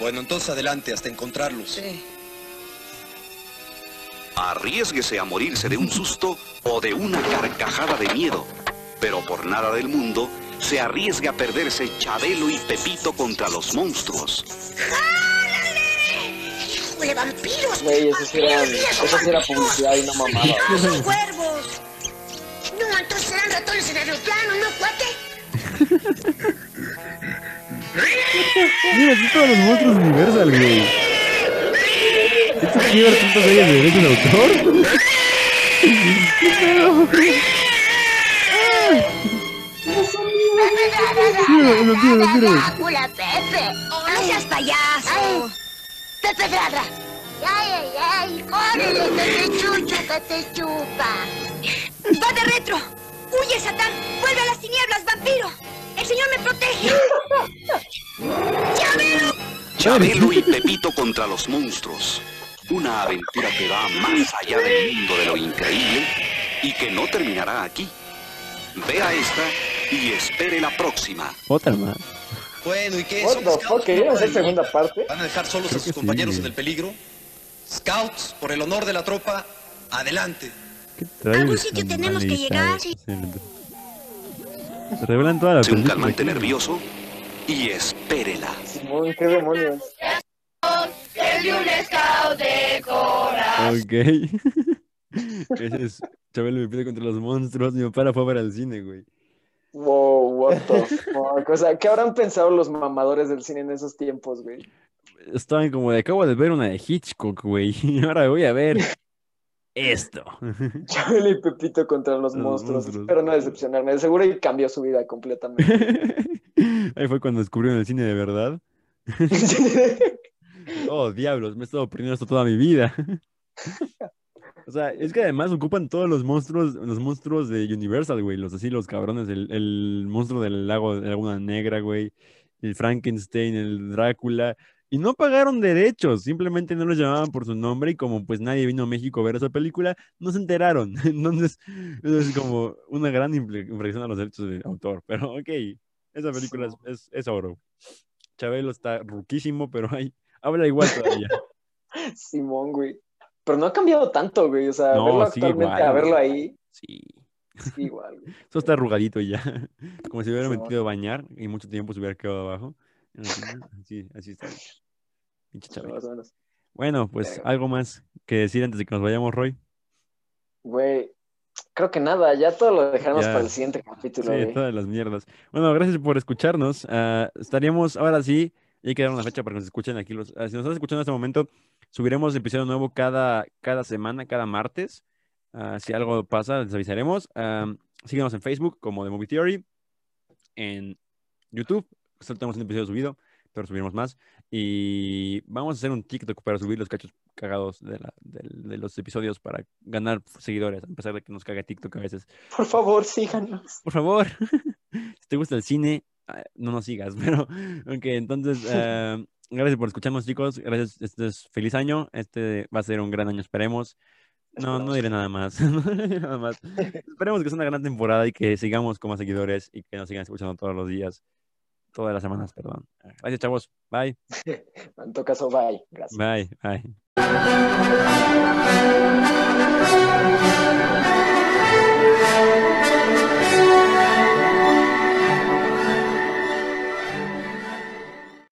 Bueno, entonces adelante hasta encontrarlos. Sí. Arriesguese a morirse de un susto o de una carcajada de miedo. Pero por nada del mundo se arriesga a perderse Chabelo y Pepito contra los monstruos. ¡Híjole, vampiros! Güey, eso sí era, eso sí era publicidad y no mamada. ¡No, son cuervos! No, entonces serán ratones en aeroplano, ¿no, cuate? Mira, aquí todos los monstruos Universal, güey. ¿Esto quiebra tantas leyes de derechos de autor? ¿Qué pedo, güey? Mira, lo quiero, lo quiero. ¡Hola, Pepe! ¡No seas payaso! ¡Pepe Dradra! ¡Ay, ay, ay! ¡Córrele, que te chucho, que te chupa! ¡Va de retro! ¡Huye, Satán! ¡Vuelve a las tinieblas, vampiro! ¡El Señor me protege! ¡Llámelo! Chabelo y Pepito contra los monstruos. Una aventura que va más allá del mundo de lo increíble y que no terminará aquí. Vea esta y espere la próxima. Otra más. Bueno, ¿y qué? What ¿Son the scouts fuck? ¿Querían hacer segunda parte? ¿Van a dejar solos a Creo sus que sí, compañeros güey. en el peligro? Scouts, por el honor de la tropa, adelante. ¿Qué traes Algún sitio tenemos que llegar. editado? Se revelan todas las Un películas calmante aquí. nervioso y espérela. Simón, qué demonios. Ok. [laughs] Ese es Chabelo me pide contra los monstruos. Mi papá la fue a ver al cine, güey. Wow, what the fuck. O sea, ¿qué habrán pensado los mamadores del cine en esos tiempos, güey? Estaban como de acabo de ver una de Hitchcock, güey. [laughs] Y ahora voy a ver esto. [laughs] Chabelo y Pepito contra los Los monstruos. monstruos. Espero no decepcionarme. De seguro y cambió su vida completamente. Ahí fue cuando descubrieron el cine de verdad. Oh, diablos, me he estado perdiendo esto toda mi vida. [laughs] O sea, es que además ocupan todos los monstruos, los monstruos de Universal, güey, los así, los cabrones, el, el monstruo del lago de Laguna Negra, güey, el Frankenstein, el Drácula, y no pagaron derechos, simplemente no los llamaban por su nombre y como pues nadie vino a México a ver esa película, no se enteraron. [laughs] Entonces, es como una gran infracción a los derechos de autor, pero ok, esa película es, es, es oro. Chabelo está ruquísimo, pero hay, habla igual todavía. [laughs] Simón, güey. Pero no ha cambiado tanto, güey. O sea, No, verlo actualmente igual, a verlo ahí, Sí. sí, igual, güey. Eso está arrugadito ya. [laughs] Como si hubiera Simón. metido a bañar y mucho tiempo se hubiera quedado abajo. Así, así está. Bueno, pues algo más que decir antes de que nos vayamos, Roy. Güey, creo que nada, ya todo lo dejaremos Ya. para el siguiente capítulo, Sí, güey. todas las mierdas. Bueno, gracias por escucharnos. Ah, estaríamos ahora sí, ya hay que dar una fecha para que nos escuchen aquí. Los, ah, si nos están escuchando en este momento, subiremos episodio nuevo cada, cada semana, cada martes. Ah, si algo pasa, les avisaremos. Am, síguenos en Facebook como The Movie Theory. En YouTube, solo tenemos un episodio subido, pero subiremos más. Y vamos a hacer un TikTok para subir los cachos cagados de, la- de los episodios para ganar seguidores, a pesar de que nos caga TikTok a veces. Por favor, síganos. Por favor, [laughs] si te gusta el cine, Ah, no nos sigas, [laughs] pero ok, entonces, ah, gracias por escucharnos chicos, gracias, este es feliz año, este va a ser un gran año, esperemos. No, no diré nada más. [laughs] nada más. Esperemos que sea una gran temporada y que sigamos con más seguidores y que nos sigan escuchando todos los días, todas las semanas, perdón. Gracias, chavos. Bye. [laughs] en todo caso, bye. Gracias. Bye, bye.